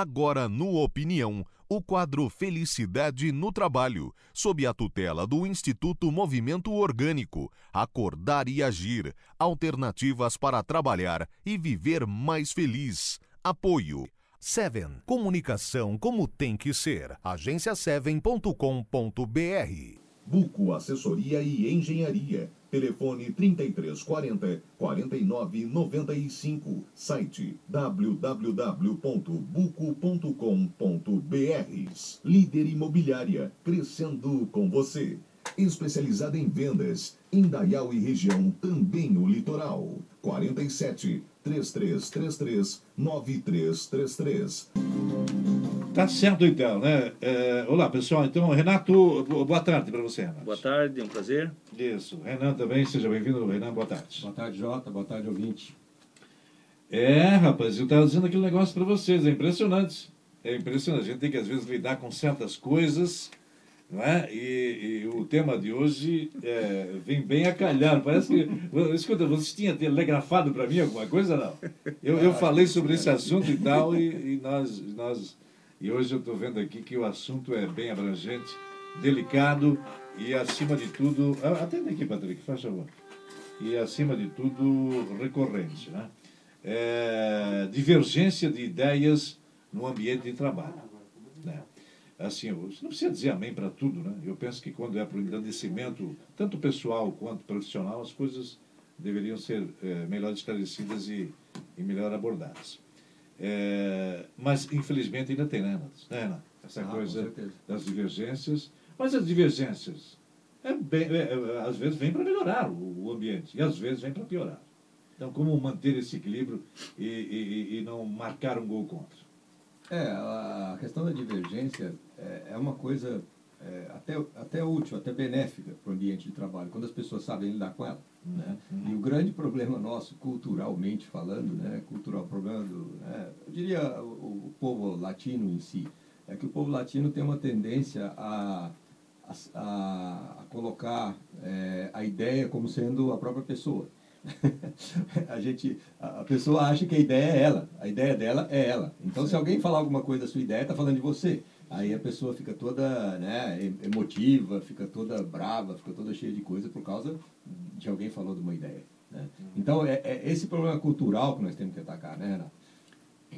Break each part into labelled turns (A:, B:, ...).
A: Agora no Opinião, o quadro Felicidade no Trabalho, sob a tutela do Instituto Movimento Orgânico. Acordar e agir. Alternativas para trabalhar e viver mais feliz. Apoio. Seven. Comunicação como tem que ser. Agência7.com.br.
B: Buco Assessoria e Engenharia. Telefone 3340 4995. Site www.buco.com.br. Líder Imobiliária. Crescendo com você. Especializada em vendas. Indaial e região, também o litoral. 47 3333 9333.
C: Tá certo então, né? É, olá pessoal, então Renato, boa tarde para você, Renato.
D: Boa tarde, é um prazer.
C: Isso, Renan também, seja bem-vindo, Renan, boa tarde.
E: Boa tarde, Jota, boa tarde, ouvinte.
C: É, rapaz, eu estava dizendo aquele negócio para vocês, é impressionante. É impressionante, a gente tem que às vezes lidar com certas coisas, não é? E, e o tema de hoje é, vem bem a calhar. Parece que. Escuta, você tinha telegrafado para mim alguma coisa não? Eu, eu falei sobre esse assunto e tal, e, e nós, nós e hoje eu estou vendo aqui que o assunto é bem abrangente, delicado e, acima de tudo. Atende aqui, Patrick, faz favor. E, acima de tudo, recorrente. Né? É, divergência de ideias no ambiente de trabalho. Assim, você não precisa dizer amém para tudo, né? Eu penso que quando é para o engrandecimento, tanto pessoal quanto profissional, as coisas deveriam ser é, melhor esclarecidas e, e melhor abordadas. É, mas, infelizmente, ainda tem, né, Renato? Né, Renato? Essa ah, coisa das divergências. Mas as divergências, é bem, é, é às vezes, vêm para melhorar o, o, ambiente e às vezes vêm para piorar. Então, como manter esse equilíbrio e, e, e, não marcar um gol contra?
E: É, a questão da divergência é, é uma coisa é, até, até útil, até benéfica para o ambiente de trabalho, quando as pessoas sabem lidar com ela. Né? Uhum. E o grande problema nosso, culturalmente falando, né? cultural problema do, né? eu diria o, o, povo latino em si, é que o povo latino tem uma tendência a, a, a colocar é, a ideia como sendo a própria pessoa. a gente a pessoa acha que a ideia é ela a ideia dela é ela então se alguém falar alguma coisa da sua ideia está falando de você aí a pessoa fica toda né, emotiva, fica toda brava, fica toda cheia de coisa por causa de alguém falou de uma ideia. Né? Uhum. Então, é, é, esse problema cultural que nós temos que atacar, né, Renato?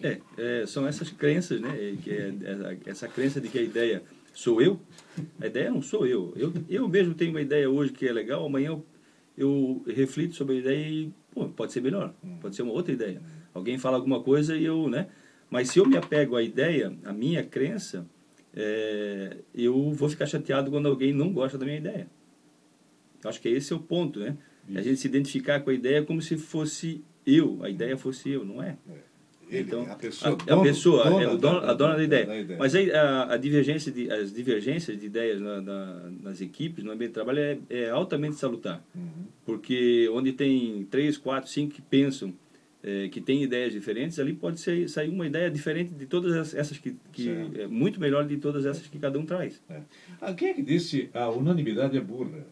D: É, é, são essas crenças, né? Que é, essa, essa crença de que a ideia sou eu, a ideia não sou eu. Eu, eu mesmo tenho uma ideia hoje que é legal, amanhã eu, eu reflito sobre a ideia e pô, pode ser melhor, pode ser uma outra ideia. Alguém fala alguma coisa e eu, né? Mas se eu me apego à ideia, à minha crença, é, eu vou ficar chateado quando alguém não gosta da minha ideia. Eu acho que esse é o ponto, né? Isso. A gente se identificar com a ideia como se fosse eu, a ideia fosse eu, não é? é.
C: Ele, então, a pessoa,
D: a, a pessoa dona, é o dono, a dona da, ideia. da ideia. Mas aí a, a, divergência de, as divergências de ideias na, na, nas equipes, no ambiente de trabalho, é, é altamente salutar. Uhum. Porque onde tem três, quatro, cinco que pensam é, que tem ideias diferentes, ali pode ser, sair uma ideia diferente de todas essas que, que é muito melhor de todas essas que cada um traz. É.
C: Quem é que disse a unanimidade é burra?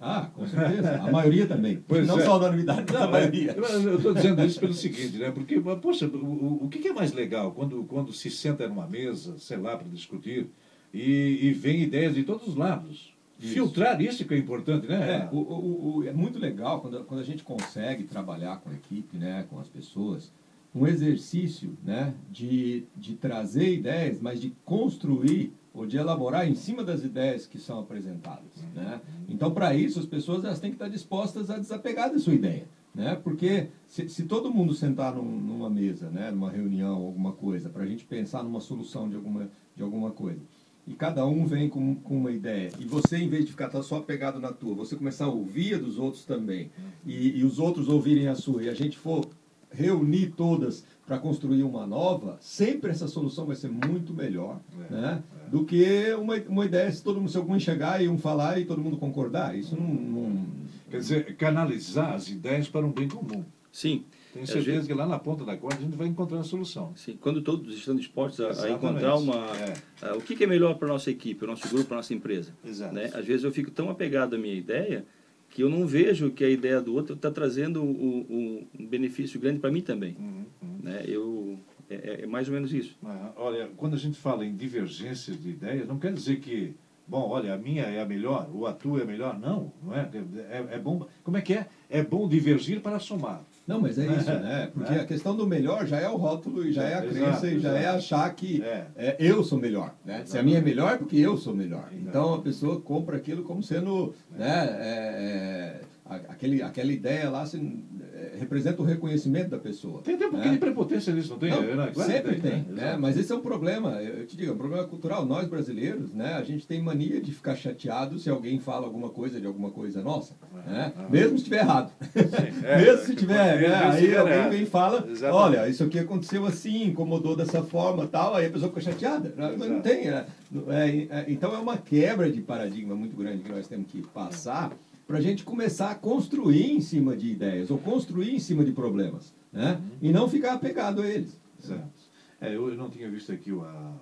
E: Ah, com certeza. A maioria também. Pois não é. só a unanimidade, mas a maioria.
C: Eu estou dizendo isso pelo seguinte, né? Porque, poxa, o, o que é mais legal quando, quando se senta numa mesa, sei lá, para discutir, e, e vem ideias de todos os lados? Isso. Filtrar isso que é importante, né?
E: É, o, o, o, é muito legal quando, quando a gente consegue trabalhar com a equipe, né, com as pessoas, um exercício né, de, de trazer ideias, mas de construir ou de elaborar em cima das ideias que são apresentadas. Né? Então, para isso, as pessoas elas têm que estar dispostas a desapegar da sua ideia. Né? Porque se, se todo mundo sentar num, numa mesa, né, numa reunião, alguma coisa, para a gente pensar numa solução de alguma, de alguma coisa, e cada um vem com, com uma ideia, e você, em vez de ficar só pegado na tua, você começar a ouvir a dos outros também, e, e os outros ouvirem a sua, e a gente for reunir todas para construir uma nova, sempre essa solução vai ser muito melhor é, né, é. do que uma, uma ideia se todo mundo, se algum chegar e um falar e todo mundo concordar. Isso não, não...
C: Quer dizer, canalizar as ideias para um bem comum.
D: Sim.
C: Tenho certeza vezes... que lá na ponta da corda a gente vai encontrar a solução.
D: Sim, quando todos estão dispostos a, a encontrar uma. É. A, o que, que, é melhor para a nossa equipe, para o nosso grupo, para a nossa empresa. Exato. Né? Às vezes eu fico tão apegado à minha ideia que eu não vejo que a ideia do outro está trazendo um, um, benefício grande para mim também. Uhum, uhum. Né? Eu, É, é, é mais ou menos isso.
C: Ah, olha, quando a gente fala em divergência de ideias, não quer dizer que, bom, olha, a minha é a melhor, ou a tua é a melhor. Não, não é? É, é bom. Como é que é? É bom divergir para somar.
E: Não, mas é isso, né? Porque
C: É.
E: a questão do melhor já é o rótulo e já é a
C: Exato,
E: crença e já é
C: exato.
E: achar que
C: É.
E: é, eu sou melhor. Né? Se a minha é melhor, é porque eu sou melhor.
C: Exato.
E: Então a pessoa compra aquilo como sendo. Né, é, é, a- aquele, aquela ideia lá assim, é, representa o reconhecimento da pessoa.
C: Tem, tem um
E: né?
C: pouquinho de prepotência nisso, não tem?
E: Não,
C: Renan? Claro que
E: sempre tem,
C: né?
E: né?
C: Exato.
E: Mas esse é um problema, eu te digo, é um problema cultural. Nós brasileiros, né, a gente tem mania de ficar chateado se alguém fala alguma coisa de alguma coisa nossa, né?
C: ah.
E: Mesmo se estiver errado.
C: é,
E: Mesmo se tiver,
C: mesmo
E: né? Aí
C: tiver
E: alguém
C: errado.
E: vem e fala,
C: Exatamente.
E: olha, isso aqui aconteceu assim, incomodou dessa forma tal, aí a pessoa fica chateada. Mas não tem, né? É, é, então é uma quebra de paradigma muito grande que nós temos que passar para a gente começar a construir em cima de ideias, ou construir em cima de problemas, né?
C: Uhum.
E: E não ficar apegado a eles.
C: Certo. É, eu, eu não tinha visto aqui o, a-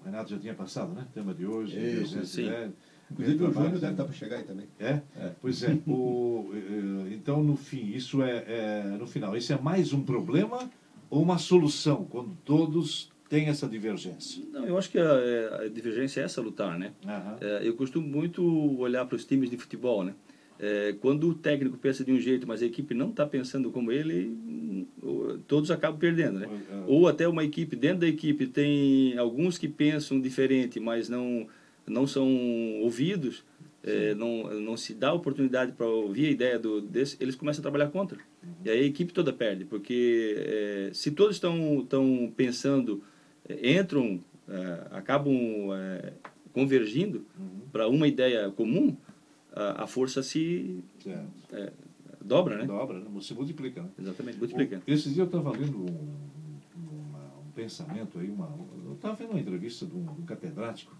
C: o Renato já tinha passado, né? Tema de hoje.
E: Isso,
C: de
D: sim.
C: ideias.
E: Inclusive o
C: Trabalho,
E: Júnior deve estar para chegar aí também.
C: É?
E: É.
C: Pois é. O, eh, então, no fim, isso é, é, no final, isso é mais um problema ou uma solução, quando todos têm essa divergência?
D: Não, eu acho que a, a divergência é essa lutar, né?
C: Aham.
D: É, eu costumo muito olhar para os times de futebol, né? É, quando o técnico pensa de um jeito, mas a equipe não está pensando como ele, todos acabam perdendo, né?
C: É.
D: Ou até uma equipe, dentro da equipe, tem alguns que pensam diferente, mas não, não são ouvidos, é, não, não se dá oportunidade para ouvir a ideia do, desse, eles começam a trabalhar contra. E aí a equipe toda perde, porque é, se todos estão, estão pensando, é, entram, é, acabam é, convergindo para uma ideia comum, a, a força se é, dobra, né?
C: Dobra, né? se multiplica. Né?
D: Exatamente, multiplica.
C: Esses dias eu estava lendo um, uma- um pensamento aí, uma, eu estava vendo uma entrevista de um, de um catedrático,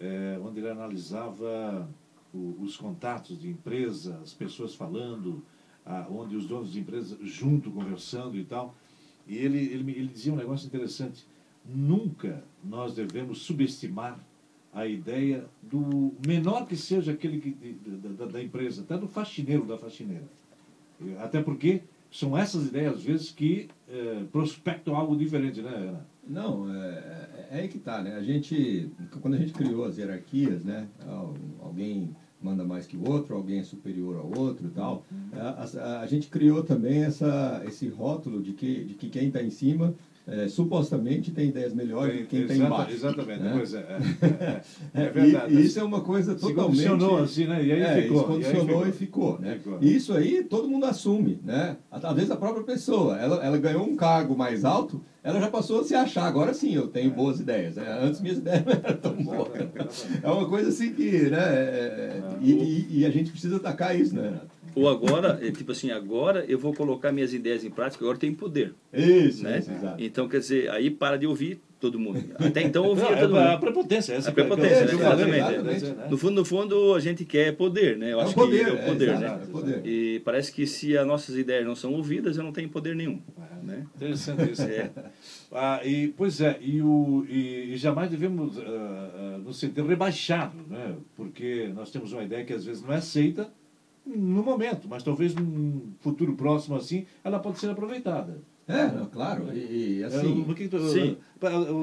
C: eh, onde ele analisava o- os contatos de empresa, as pessoas falando, ah, onde os donos de empresas junto conversando e tal. E ele, ele, ele dizia um negócio interessante. Nunca nós devemos subestimar a ideia do menor que seja aquele que, da, da- empresa, até do faxineiro da faxineira. Até porque são essas ideias, às vezes, que eh, prospectam algo diferente, né, Ana?
E: Não, é, é aí que tá, né? A gente, quando a gente criou as hierarquias, né? Al- Alguém manda mais que o outro, alguém é superior ao outro e tal. A, a- a gente criou também essa, esse rótulo de que, de que quem está em cima é, supostamente tem ideias melhores do que quem
C: Exata-
E: embaixo.
C: Exatamente,
E: né?
C: pois é. É, é, é
E: É,
C: verdade.
E: E, e isso é uma coisa
C: Se
E: totalmente...
C: condicionou assim, né? E aí
E: é,
C: ficou.
E: isso condicionou
C: e, aí
E: e ficou, né?
C: Ficou.
E: E isso aí todo mundo assume, né? Às vezes a própria pessoa, ela, ela ganhou um cargo mais alto, ela já passou a se achar, agora sim, eu tenho boas ideias. né? Antes minhas ideias não eram tão boas. É uma coisa assim que, né? é- é- e, e- e a gente precisa atacar isso, né, Renato?
D: Ou agora, é tipo assim, agora eu vou colocar minhas ideias em prática, agora tem poder.
E: Isso,
D: Né?
E: isso, exato.
D: Então, quer dizer, aí para de ouvir todo mundo. Até então ouvia
C: Não,
D: todo
C: é a
D: mundo.
C: prepotência. Essa
D: A
C: eu-
D: prepotência,
C: eu
D: né?
C: falei,
D: Exatamente.
C: né?
D: No fundo, no fundo, a gente quer poder, né? Eu
E: É
D: acho
E: poder,
D: que é o poder,
E: é,
D: né?
E: exato, é o poder.
D: E parece que se as nossas ideias não são ouvidas, eu não tenho poder nenhum. Né?
C: Interessante isso.
D: É.
C: Ah, e, pois é, e, o, e, e jamais devemos ah, ah, nos sentir rebaixados, né? porque nós temos uma ideia que às vezes não é aceita no momento, mas talvez num futuro próximo assim, ela pode ser aproveitada.
E: É, não, claro. E, e,
C: É,
E: assim,
C: o, que, tu-
D: sim.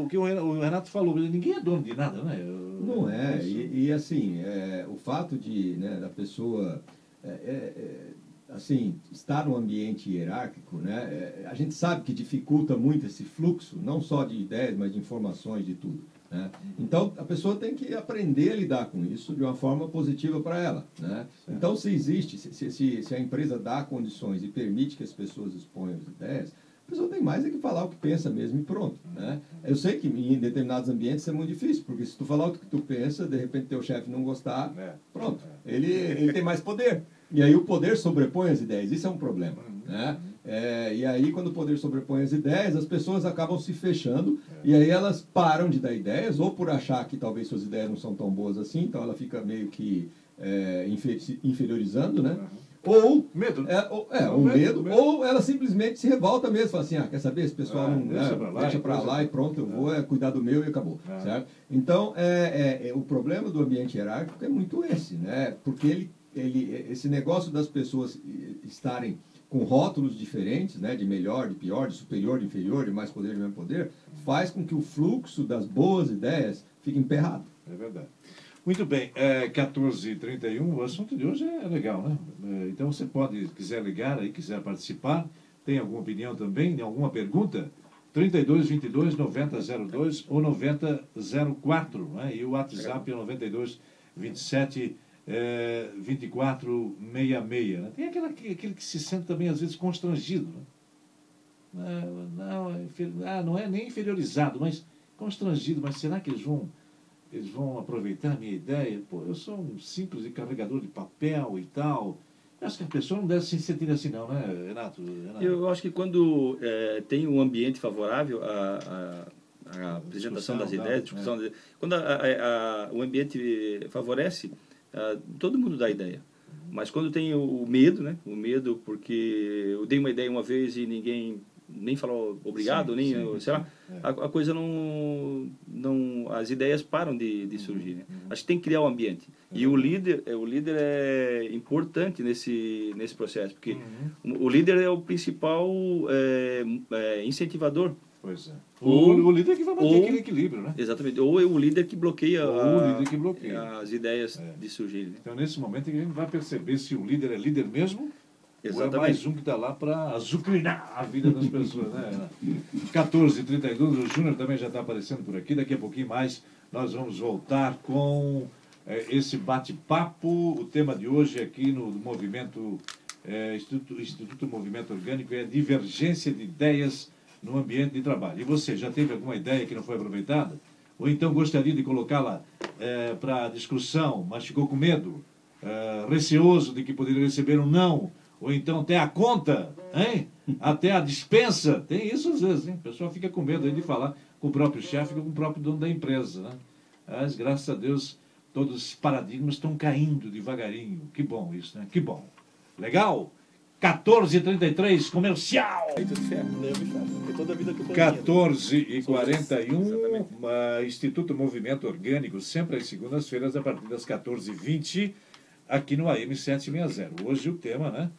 C: o que o Renato- falou, ninguém é dono de nada, né?
E: Não é,
C: Isso.
E: e, e, assim, é, o fato de, né, da pessoa, é, é, é, assim, estar num ambiente hierárquico, né, é, a gente sabe que dificulta muito esse fluxo, não só de ideias, mas de informações, de tudo. Né? Então, a pessoa tem que aprender a lidar com isso de uma forma positiva para ela. Né? Então, se existe, se, se- se, a empresa dá condições e permite que as pessoas exponham as ideias, a pessoa tem mais é que falar o que pensa mesmo e pronto. Né? Eu sei que em determinados ambientes é muito difícil, porque se tu falar o que tu pensa, de repente teu chefe não gostar,
C: É.
E: pronto, ele, ele tem mais poder. E aí o poder sobrepõe as ideias, isso é um problema. Né? É, e aí, quando o poder sobrepõe as ideias, as pessoas acabam se fechando e aí elas param de dar ideias, ou por achar que talvez suas ideias não são tão boas assim, então ela fica meio que é, inferiorizando, né? Ou
C: Medo.
E: é, ou, é, um
C: medo,
E: medo, ou ela simplesmente se revolta mesmo, fala assim, ah, quer saber, esse pessoal
C: Ah,
E: não
C: deixa
E: né,
C: pra lá,
E: deixa
C: e
E: pra lá e pronto, eu vou é, cuidar do meu e acabou,
C: Ah.
E: certo? Então, é, é, é, o problema do ambiente hierárquico é muito esse, né? Porque ele, ele, esse negócio das pessoas estarem com rótulos diferentes, né, de melhor, de pior, de superior, de inferior, de mais poder, de menos poder, faz com que o fluxo das boas ideias fique emperrado.
C: É verdade. Muito bem, é 14h31, o assunto de hoje é legal, né? É, então você pode, quiser ligar aí, quiser participar, tem alguma opinião também, alguma pergunta? 32 22 9002 ou 9004, né? E o WhatsApp é 92 27 é, 2466. Né? Tem aquela, aquele que se sente também, às vezes, constrangido. Né? Não, não, ah, não é nem inferiorizado, mas constrangido. Mas será que eles vão, eles vão aproveitar a minha ideia? Pô, eu sou um simples carregador de papel e tal. Acho que a pessoa não deve se sentir assim, não, né, Renato? Renato?
D: Eu acho que quando é, tem um ambiente favorável à, à, à apresentação das ideias, discussão, é. quando a, a, o ambiente favorece, Uh, todo mundo dá ideia. Mas quando tem o, medo, né? O medo porque eu dei uma ideia uma vez e ninguém nem falou obrigado, sim, nem, sim, sei lá, é. a, a, coisa não, não, as ideias param de, de surgir, né? Uhum. Acho que tem que criar o um ambiente. Uhum. E o líder, é, o líder é importante nesse, nesse processo, porque uhum. o, o líder é o principal é, é, incentivador
C: Pois é. O, o líder que vai manter ou, aquele equilíbrio, né?
D: Exatamente. Ou é o líder que bloqueia,
C: ou a, o líder que bloqueia.
D: as ideias é. de surgir. Né?
C: Então, nesse momento, a gente vai perceber se o líder é líder mesmo Exatamente. ou é mais um que está lá para azucrinar a vida das pessoas. né? 14h32, o Júnior também já está aparecendo por aqui. Daqui a pouquinho mais nós vamos voltar com é, esse bate-papo. O tema de hoje aqui no movimento é, Instituto, Instituto Movimento Orgânico é divergência de ideias no ambiente de trabalho. E você já teve alguma ideia que não foi aproveitada? Ou então gostaria de colocá-la é, para discussão, mas ficou com medo, é, receoso de que poderia receber um não, ou então até a conta, hein? até a dispensa. Tem isso às vezes, hein? A pessoa fica com medo de falar com o próprio chefe, com o próprio dono da empresa. Né? Mas, graças a Deus, todos os paradigmas estão caindo devagarinho. Que bom isso, né? Que bom. Legal? 14h33, comercial. 14 e 41, uh, Instituto Movimento Orgânico, sempre às segundas-feiras, a partir das 14h20, aqui no AM 760. Hoje o tema, né?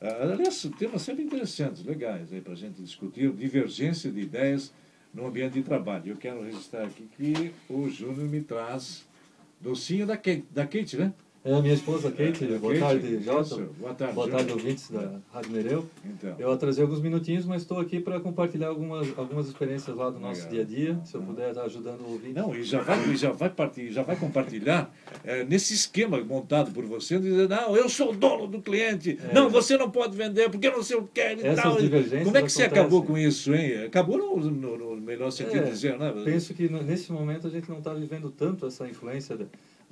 C: Uh, aliás, temas sempre interessantes, legais aí para a gente discutir, divergência de ideias no ambiente de trabalho. Eu quero registrar aqui que o Júnior me traz docinho da Kate, da Kate né?
F: É a minha esposa, Kate. É, boa, Kate tarde, Jota.
C: boa tarde,
F: Boa tarde, ouvintes da Rádio Nereu. Então. Eu atrasei alguns minutinhos, mas estou aqui para compartilhar algumas, algumas experiências lá do nosso Legal. dia a dia. Se eu puder estar ajudando o ouvinte.
C: Não, e já vai, já vai, partir, já vai compartilhar é, nesse esquema montado por você, dizendo, não, eu sou o dono do cliente. É. Não, você não pode vender porque não sei o que e
F: Essas tal. Divergências
C: Como é que você acabou com isso, hein? Acabou no, no, no melhor sentido de é, dizer, né?
F: Penso que nesse momento a gente não está vivendo tanto essa influência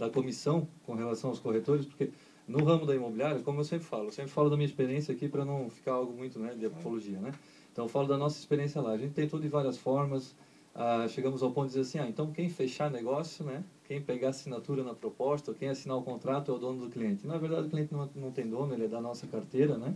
F: da comissão com relação aos corretores, porque no ramo da imobiliária, como eu sempre falo, eu sempre falo da minha experiência aqui para não ficar algo muito né, de apologia, né? Então eu falo da nossa experiência lá. A gente tentou de várias formas, ah, chegamos ao ponto de dizer assim, ah, então quem fechar negócio, né? Quem pegar assinatura na proposta, quem assinar o contrato é o dono do cliente. Na verdade, o cliente não, não tem dono, ele é da nossa carteira, né?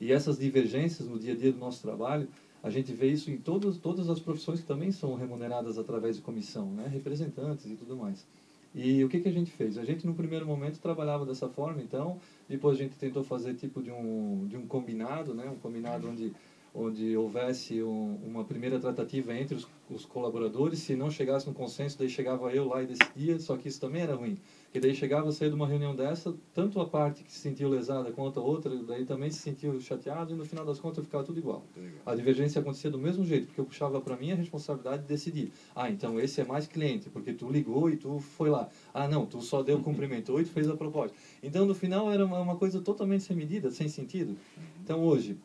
F: E essas divergências no dia a dia do nosso trabalho, a gente vê isso em todas, todas as profissões que também são remuneradas através de comissão, né? Representantes e tudo mais. E o que, que a gente fez? A gente, no primeiro momento, trabalhava dessa forma, então, depois a gente tentou fazer tipo de um, de um combinado, né? um combinado onde onde houvesse um, uma primeira tratativa entre os, os, colaboradores, se não chegasse no consenso, daí chegava eu lá e decidia, só que isso também era ruim, que daí chegava a sair de uma reunião dessa, tanto a parte que se sentiu lesada quanto a outra, daí também se sentiu chateado e no final das contas ficava tudo igual. A divergência acontecia do mesmo jeito, porque eu puxava para mim a responsabilidade de decidir. Ah, então esse é mais cliente, porque tu ligou e tu foi lá. Ah, não, tu só deu cumprimento e tu fez a proposta. Então no final era uma, uma coisa totalmente sem medida, sem sentido. Uhum. Então hoje,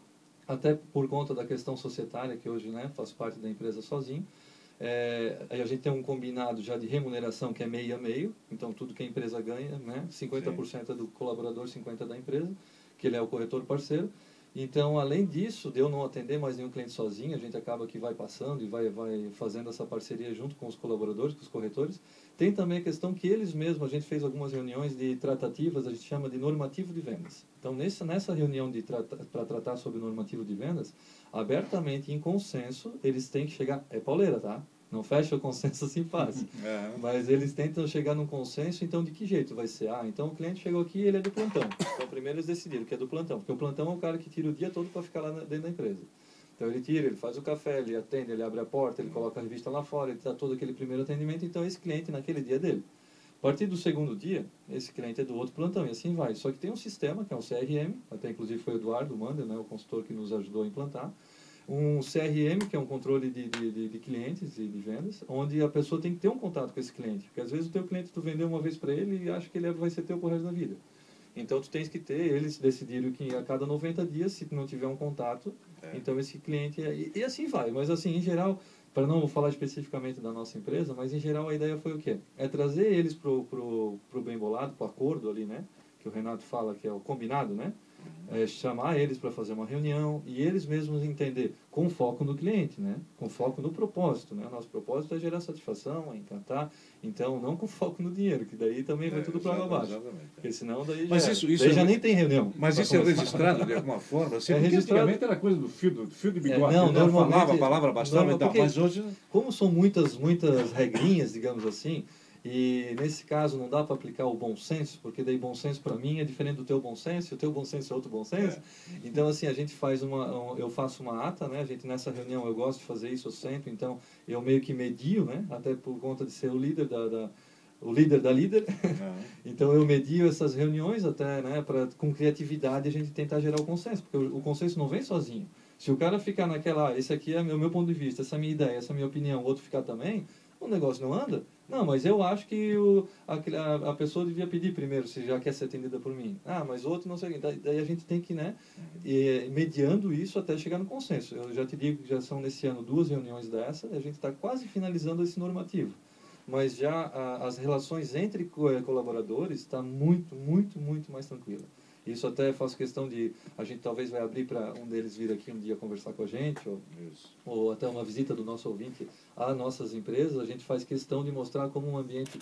F: até por conta da questão societária, que hoje né, faz parte da empresa sozinho. É, a gente tem um combinado já de remuneração que é meio a meio, então tudo que a empresa ganha, né, 50% Sim. é do colaborador, 50% da empresa, que ele é o corretor parceiro. Então, além disso, de eu não atender mais nenhum cliente sozinho, a gente acaba que vai passando e vai, vai fazendo essa parceria junto com os colaboradores, com os corretores. Tem também a questão que eles mesmos, a gente fez algumas reuniões de tratativas, a gente chama de normativo de vendas. Então, nessa, nessa reunião para tratar sobre normativo de vendas, abertamente, em consenso, eles têm que chegar, é pauleira, tá? Não fecha o consenso assim fácil.
C: É.
F: Mas eles tentam chegar num consenso, então de que jeito vai ser? Ah, então o cliente chegou aqui ele é do plantão. Então primeiro eles decidiram que é do plantão, porque o plantão é o cara que tira o dia todo para ficar lá dentro da empresa. Então ele tira, ele faz o café, ele atende, ele abre a porta, ele coloca a revista lá fora, ele dá todo aquele primeiro atendimento, então esse cliente naquele dia é dele. A partir do segundo dia, esse cliente é do outro plantão e assim vai. Só que tem um sistema, que é um CRM, até inclusive foi o Eduardo Mander, né, o consultor que nos ajudou a implantar, um CRM, que é um controle de, de, de, clientes e de vendas, onde a pessoa tem que ter um contato com esse cliente. Porque às vezes o teu cliente tu vendeu uma vez para ele e acha que ele vai ser teu pro resto da vida. Então tu tens que ter, eles decidiram que a cada 90 dias, se não tiver um contato, então esse cliente é, e, e assim vai. Mas assim, em geral, para não falar especificamente da nossa empresa, mas em geral a ideia foi o quê? É trazer eles pro pro, pro bem bolado, pro acordo ali, né? Que o Renato fala que é o combinado, né? É chamar eles para fazer uma reunião e eles mesmos entender com foco no cliente, né? Com foco no propósito, né? Nosso propósito é gerar satisfação, é encantar. Então, não com foco no dinheiro, que daí também vai
C: É,
F: tudo para
C: exato,
F: abaixo.
C: exatamente.
F: Porque senão daí
C: Mas
F: já,
C: isso- isso
F: daí
C: é
F: já
C: re-
F: nem tem reunião.
C: Mas isso é
F: começar.
C: registrado de alguma forma? Assim,
F: É registrado.
C: antigamente era coisa do fio, do fio de bigode.
F: É, não,
C: né?
F: normalmente-
C: falava, a palavra bastava
F: normal-
C: e tal,
F: porque-
C: mas hoje...
F: Como são muitas, muitas regrinhas, digamos assim, e nesse caso não dá para aplicar o bom senso, porque daí bom senso para mim é diferente do teu bom senso, e o teu bom senso é outro bom senso. Então assim, a gente faz uma um- eu faço uma ata, né? A gente nessa reunião eu gosto de fazer isso sempre, então eu meio que medio, né? Até por conta de ser o líder da, da o líder da líder. Então eu medio essas reuniões até, né, para com criatividade a gente tentar gerar o consenso, porque o, o consenso não vem sozinho. Se o cara ficar naquela, ah, esse aqui é o meu, meu ponto de vista, essa é a minha ideia, essa é a minha opinião, o outro ficar também, o negócio não anda. Não, mas eu acho que o, a, a, pessoa devia pedir primeiro, se já quer ser atendida por mim. Ah, mas outro não sei o quê. Daí- a gente tem que, né, ir mediando isso até chegar no consenso. Eu já te digo que já são nesse ano duas reuniões dessa, e a gente está quase finalizando esse normativo mas já a, as relações entre eh, colaboradores está muito, muito, muito mais tranquila. Isso até faço questão de a gente talvez vai abrir para um deles vir aqui um dia conversar com a gente ou, ou até uma visita do nosso ouvinte a nossas empresas. A gente faz questão de mostrar como um ambiente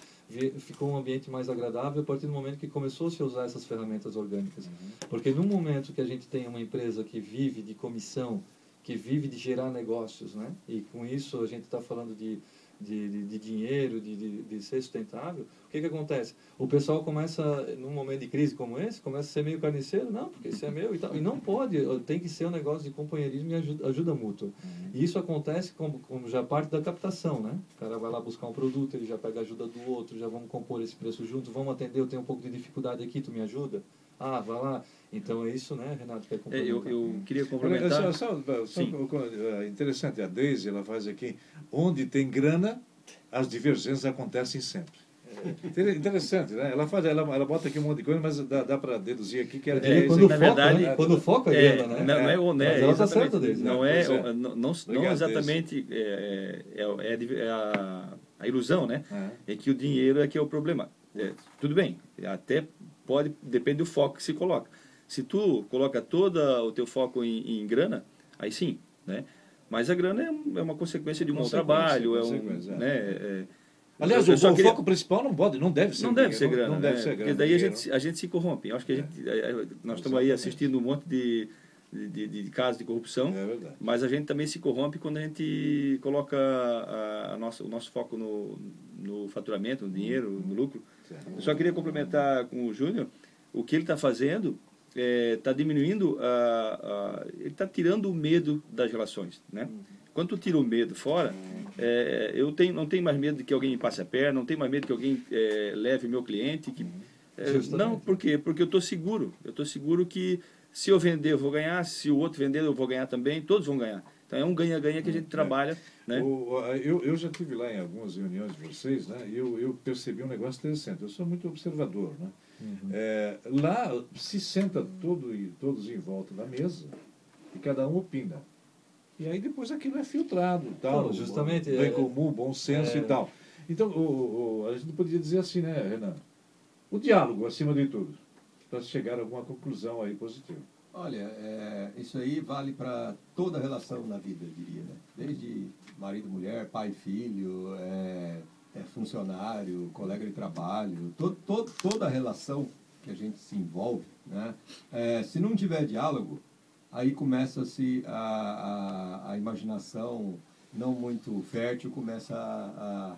F: ficou um ambiente mais agradável a partir do momento que começou -se a usar essas ferramentas orgânicas. Porque no momento que a gente tem uma empresa que vive de comissão, que vive de gerar negócios, né? E com isso a gente está falando de de, de, de dinheiro, de, de, de ser sustentável, que que acontece? O pessoal começa, num momento de crise como esse, começa a ser meio carniceiro, não, porque isso é meu e tal. E não pode, tem que ser um negócio de companheirismo e ajuda, ajuda mútua. E isso acontece como, como já parte da captação, né? O cara vai lá buscar um produto, ele já pega a ajuda do outro, já vamos compor esse preço junto, vamos atender, eu tenho um pouco de dificuldade aqui, tu me ajuda? Ah, vai lá. Então é isso, né, Renato? Quer
D: É, eu,
F: complementar?
D: eu queria complementar.
C: Só, só, só,
D: Sim.
C: é interessante, a Deise ela faz aqui, onde tem grana, as divergências acontecem sempre. Inter- Interessante, né? Ela, faz, ela, ela bota aqui um monte de coisa, mas dá, dá para deduzir aqui que é,
F: É,
C: é
F: quando foca,
D: verdade,
F: né? quando foca
D: É,
F: grana, né?
D: não, não é, o- né,
F: Mas ela tá
D: exatamente.
F: certa.
D: Não,
C: Pois
D: é,
C: é.
D: não, não, não
C: Obrigado,
D: exatamente é, é, é, a é a, ilusão, né?
C: É.
D: É que o dinheiro é que é o problema. É, tudo bem, até pode, depende do foco que se coloca. Se tu coloca todo o teu foco em, em grana, aí sim, né? Mas a grana é, um- é uma consequência de um bom trabalho, é um,
C: é.
D: né? É-
C: Aliás, o,
D: queria-
C: foco principal não pode, não deve ser
D: não deve ser grana,
C: não, deve
D: né?
C: ser grana.
D: Porque daí a gente, a gente se corrompe. Eu acho que a gente, é, é, nós estamos aí assistindo um monte de, de, de, de casos de corrupção,
C: É verdade.
D: mas a gente também se corrompe quando a gente coloca a, a nossa, o nosso foco no, no faturamento, no dinheiro, no lucro. Eu só queria complementar com o Júnior, o que ele está fazendo está diminuindo, a, a, ele está tirando o medo das relações, né? Quando tu tira o medo fora, é, eu tenho, não tenho mais medo de que alguém me passe a perna, não tenho mais medo de que alguém é, leve meu cliente. Que, é, não, por quê? Porque eu estou seguro. Eu estou seguro que se eu vender, eu vou ganhar. Se o outro vender, eu vou ganhar também. Todos vão ganhar. Então é um ganha-ganha que a gente trabalha. Né?
C: O- a- eu, eu já tive lá em algumas reuniões de vocês, né? E eu, eu percebi um negócio interessante. Eu sou muito observador, né? É, lá se senta todo, e- todos em volta da mesa e cada um opina. E aí depois aquilo é filtrado, e tal,
F: Não, justamente,
C: bem
F: é-
C: comum, bom senso
F: é-
C: e tal. Então, o, o- a gente podia dizer assim, né, Renan? O diálogo, acima de tudo, para chegar a alguma conclusão aí positiva.
E: Olha, é, isso aí vale para toda relação na vida, eu diria, né? Desde marido, mulher, pai, filho, é, é funcionário, colega de trabalho, to, to, toda relação que a gente se envolve, né? É, se não tiver diálogo, aí começa-se a, a, a imaginação não muito fértil começa a,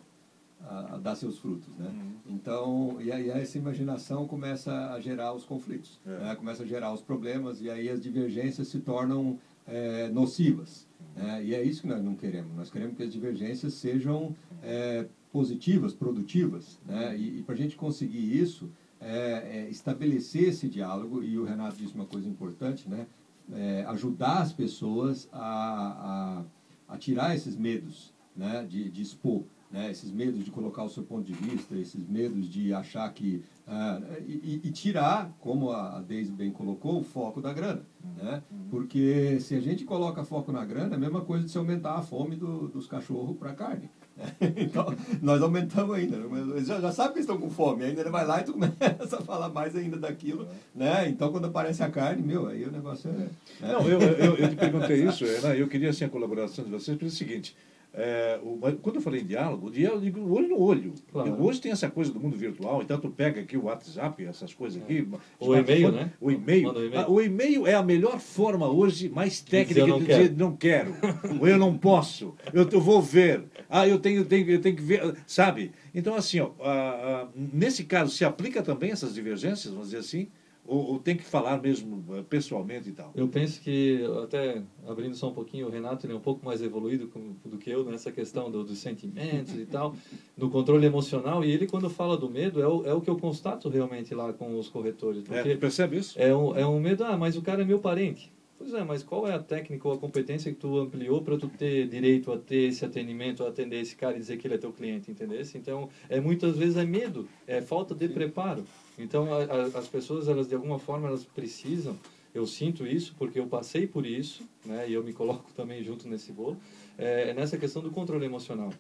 E: a, a dar seus frutos, né? Então, e aí essa imaginação começa a gerar os conflitos,
C: É.
E: né? começa a gerar os problemas e aí as divergências se tornam é, nocivas. né? E é isso que nós não queremos. Nós queremos que as divergências sejam é, positivas, produtivas. Né? E, e para a gente conseguir isso, é, é estabelecer esse diálogo, e o Renato disse uma coisa importante, né? É, ajudar as pessoas a, a, a tirar esses medos né? de, de expor. Né? Esses medos de colocar o seu ponto de vista, esses medos de achar que. ah, e, e- tirar, como a a Deise bem colocou, o foco da grana. Né? Porque se a gente coloca foco na grana, é a mesma coisa de se aumentar a fome do- dos cachorros para carne. Né? Então, nós aumentamos ainda. né? Eles já, já sabem que estão com fome, ainda ele vai lá e tu começa a falar mais ainda daquilo. Né? Então, quando aparece a carne, meu, aí o negócio é. né?
C: Não, eu, eu, eu te perguntei isso, Renan, eu queria assim, a colaboração de vocês pelo seguinte. É, o- quando eu falei em diálogo, o diálogo eu digo olho no olho.
F: Claro.
C: Hoje tem essa coisa do mundo virtual, então tu pega aqui o WhatsApp, essas coisas aqui.
F: O
C: smartphone,
F: e-mail, né?
C: O e-mail.
F: O.
C: Ah, O e-mail é a melhor forma hoje, mais técnica de dizer não quero, ou eu não posso, eu, eu vou ver, ah, eu tenho, tenho, eu tenho que ver, sabe? Então, assim, ó, ah, ah, nesse caso, se aplica também essas divergências, vamos dizer assim, ou, ou tem que falar mesmo ah, pessoalmente e tal?
F: Eu penso que, até abrindo só um pouquinho, o Renato ele é um pouco mais evoluído com- do que eu nessa questão do- dos sentimentos e tal, do controle emocional. E ele, quando fala do medo, é o, é o que eu constato realmente lá com os corretores.
C: É,
F: Porque
C: tu percebe isso?
F: é um, é um medo, ah, mas o cara é meu parente. Pois é, mas qual é a técnica ou a competência que tu ampliou para tu ter direito a ter esse atendimento, a atender esse cara e dizer que ele é teu cliente, entendeu? Então, é muitas vezes é medo, é falta de preparo. Então, a, a, as pessoas, elas de alguma forma, elas precisam, eu sinto isso porque eu passei por isso, né, e eu me coloco também junto nesse bolo, é, é nessa questão do controle emocional.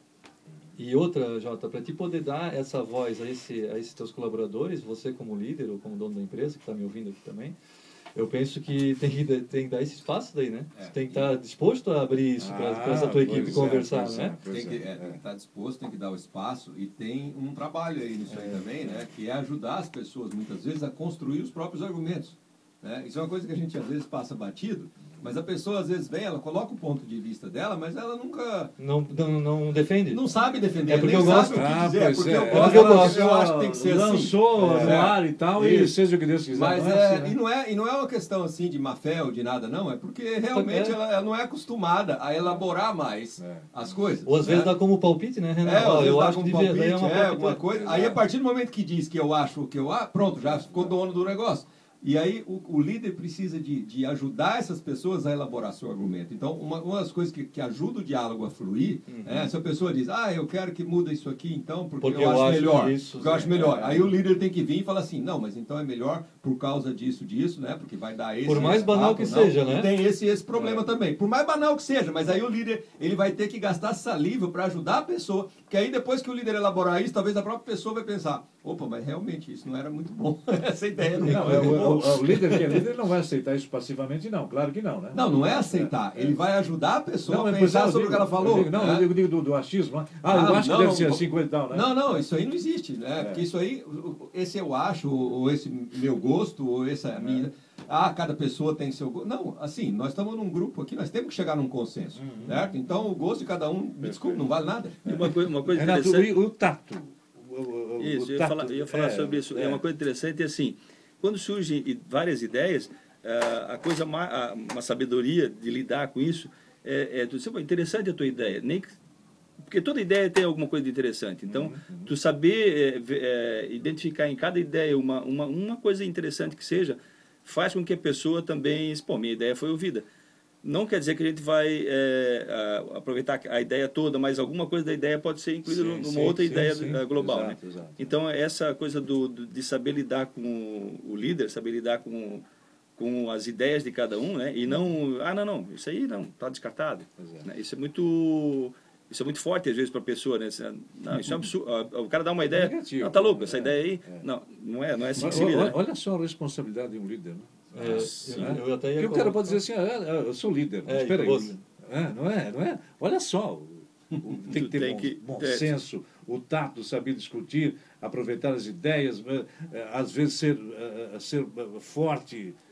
F: E outra, Jota, para te poder dar essa voz a, esse, a esses teus colaboradores, você como líder ou como dono da empresa, que está me ouvindo aqui também, eu penso que tem que, tem que dar esse espaço daí, né?
E: É.
F: Você tem que estar disposto a abrir isso para
C: Ah,
F: essa tua equipe
C: é,
F: conversar,
C: é,
F: né?
E: Tem que,
C: é,
E: é, tem que estar disposto, tem que dar o espaço e tem um trabalho aí nisso aí também, né? Que é ajudar as pessoas muitas vezes a construir os próprios argumentos. Né? Isso é uma coisa que a gente às vezes passa batido, mas a pessoa às vezes vem, ela coloca o ponto de vista dela, mas ela nunca
F: Não, não, não defende?
E: não sabe defender,
F: É porque
E: nem
F: eu
E: sabe
F: gosto.
E: o que
C: Ah,
E: dizer,
C: pois
E: porque
C: é.
E: eu
C: É
E: gosto,
F: porque eu gosto.
E: eu acho que tem que ser assim.
C: Lançou
E: É.
C: no ar e tal, e
E: Isso.
C: seja o que Deus quiser.
E: Mas
C: não
E: é,
C: assim, né?
E: e, não é, e não é uma questão assim de má fé ou de nada, não. É porque realmente
F: É.
E: ela, ela não é acostumada a elaborar mais
C: É.
E: as coisas.
F: Ou às vezes
E: né?
F: dá como palpite, né, Renan?
E: É, às vezes
F: eu
E: dá
F: acho que
E: palpite,
F: é uma
E: é,
F: palpite-
E: alguma coisa. Aí a partir do momento que diz que eu acho o que eu acho, pronto, já ficou dono do negócio. E aí o, o líder precisa de, de ajudar essas pessoas a elaborar seu argumento. Então, uma, uma das coisas que, que ajuda o diálogo a fluir é se a pessoa diz, ah, eu quero que muda isso aqui então, porque,
F: Porque
E: eu,
F: eu
E: acho,
F: acho
E: melhor.
F: isso,
E: porque eu acho
F: é,
E: melhor.
F: é.
E: Aí o líder tem que vir e falar assim, não, mas então é melhor por causa disso, disso, né? Porque vai dar esse...
F: Por mais banal
E: papo,
F: que
E: não.
F: seja,
E: E
F: né?
E: Tem esse esse problema também. Por mais banal que seja, mas aí o líder ele vai ter que gastar saliva para ajudar a pessoa, porque aí depois que o líder elaborar isso, talvez a própria pessoa vai pensar, opa, mas realmente isso não era muito bom. Essa ideia não,
C: Não,
E: é
C: é, o, o- o líder que é líder não vai aceitar isso passivamente, não. Claro que não, né?
E: Não, não é aceitar. Ele vai ajudar a pessoa a
C: mas,
E: pensar
C: eu
E: sobre
C: digo-
E: o que ela falou.
C: eu digo- não,
E: né?
C: eu digo, digo do, do achismo. né? Ah, eu
E: Ah,
C: acho
E: não,
C: que deve
E: não,
C: ser
E: não.
C: assim, coisa e tal, né?
E: Não, não, isso aí não existe, né?
C: É.
E: Porque isso aí, esse eu acho, ou esse meu gosto, ou essa
C: É.
E: minha. Ah, cada pessoa tem seu gosto. Não, assim, nós estamos num grupo aqui, nós temos que chegar num consenso,
C: Uhum.
E: certo? Então o gosto de cada um, me desculpe, não vale nada.
D: E uma coisa, uma coisa
C: Renato,
D: interessante.
C: o, o tato. O, o- o
D: Isso, eu ia falar, eu ia falar
C: é,
D: sobre isso. É. uma coisa interessante, é assim, quando surgem várias ideias, ah, a coisa uma sabedoria de lidar com isso é, é tu dizer, "Pô, interessante a tua ideia, nem que- porque toda ideia tem alguma coisa de interessante. Então, tu saber é, é, identificar em cada ideia uma, uma, uma coisa interessante que seja, faz com que a pessoa também, pô, minha ideia foi ouvida. Não quer dizer que a gente vai é, a- aproveitar a ideia toda, mas alguma coisa da ideia pode ser incluída
C: Sim,
D: numa
C: sim,
D: outra
C: sim,
D: ideia global.
C: Exato,
D: né?
C: exato.
D: Então, essa coisa do, do- de saber lidar com o líder, saber lidar com, com as ideias de cada um, né? E não, ah, não, não, isso aí não, está descartado. Né? Isso é muito... Isso é muito forte, às vezes, para a pessoa, né? Não, isso é um absurdo. Ah, O cara dá uma ideia.
C: negativo,
D: Não, tá louco,
C: né?
D: essa ideia aí.
C: É.
D: Não, não é, não é assim
C: olha,
D: né?
C: olha só a responsabilidade de um líder, né?
F: É,
D: Sim.
F: eu, eu até ia
C: Porque o cara pode dizer assim, ah, eu sou líder, mas
F: É,
C: espera aí.
F: você?
C: É, não é, não é? Olha só, o- tem que ter
D: Tem
C: bom,
D: que-
C: bom
D: é.
C: senso, o tato, saber discutir, aproveitar as ideias, eh, às vezes ser, eh, ser eh, forte, é,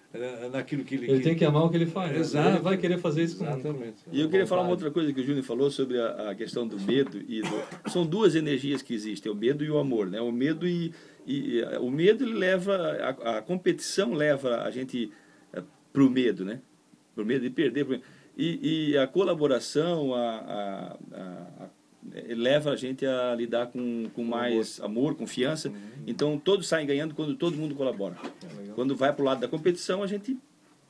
C: naquilo que ele
F: Ele tem que amar o que ele faz.
C: Exato.
F: Ele vai querer fazer isso com
C: Exatamente.
D: E eu queria falar uma outra coisa que o Júnior falou sobre a, a questão do medo e do, são duas energias que existem, o medo e o amor, né? O medo e, e o medo ele leva a, a competição leva a gente para o medo, né? Para o medo de perder. pro- E, e a colaboração a, a, a- leva a gente a lidar com, com mais amor, confiança. Então todos saem ganhando quando todo mundo colabora. Quando vai para o lado da competição a gente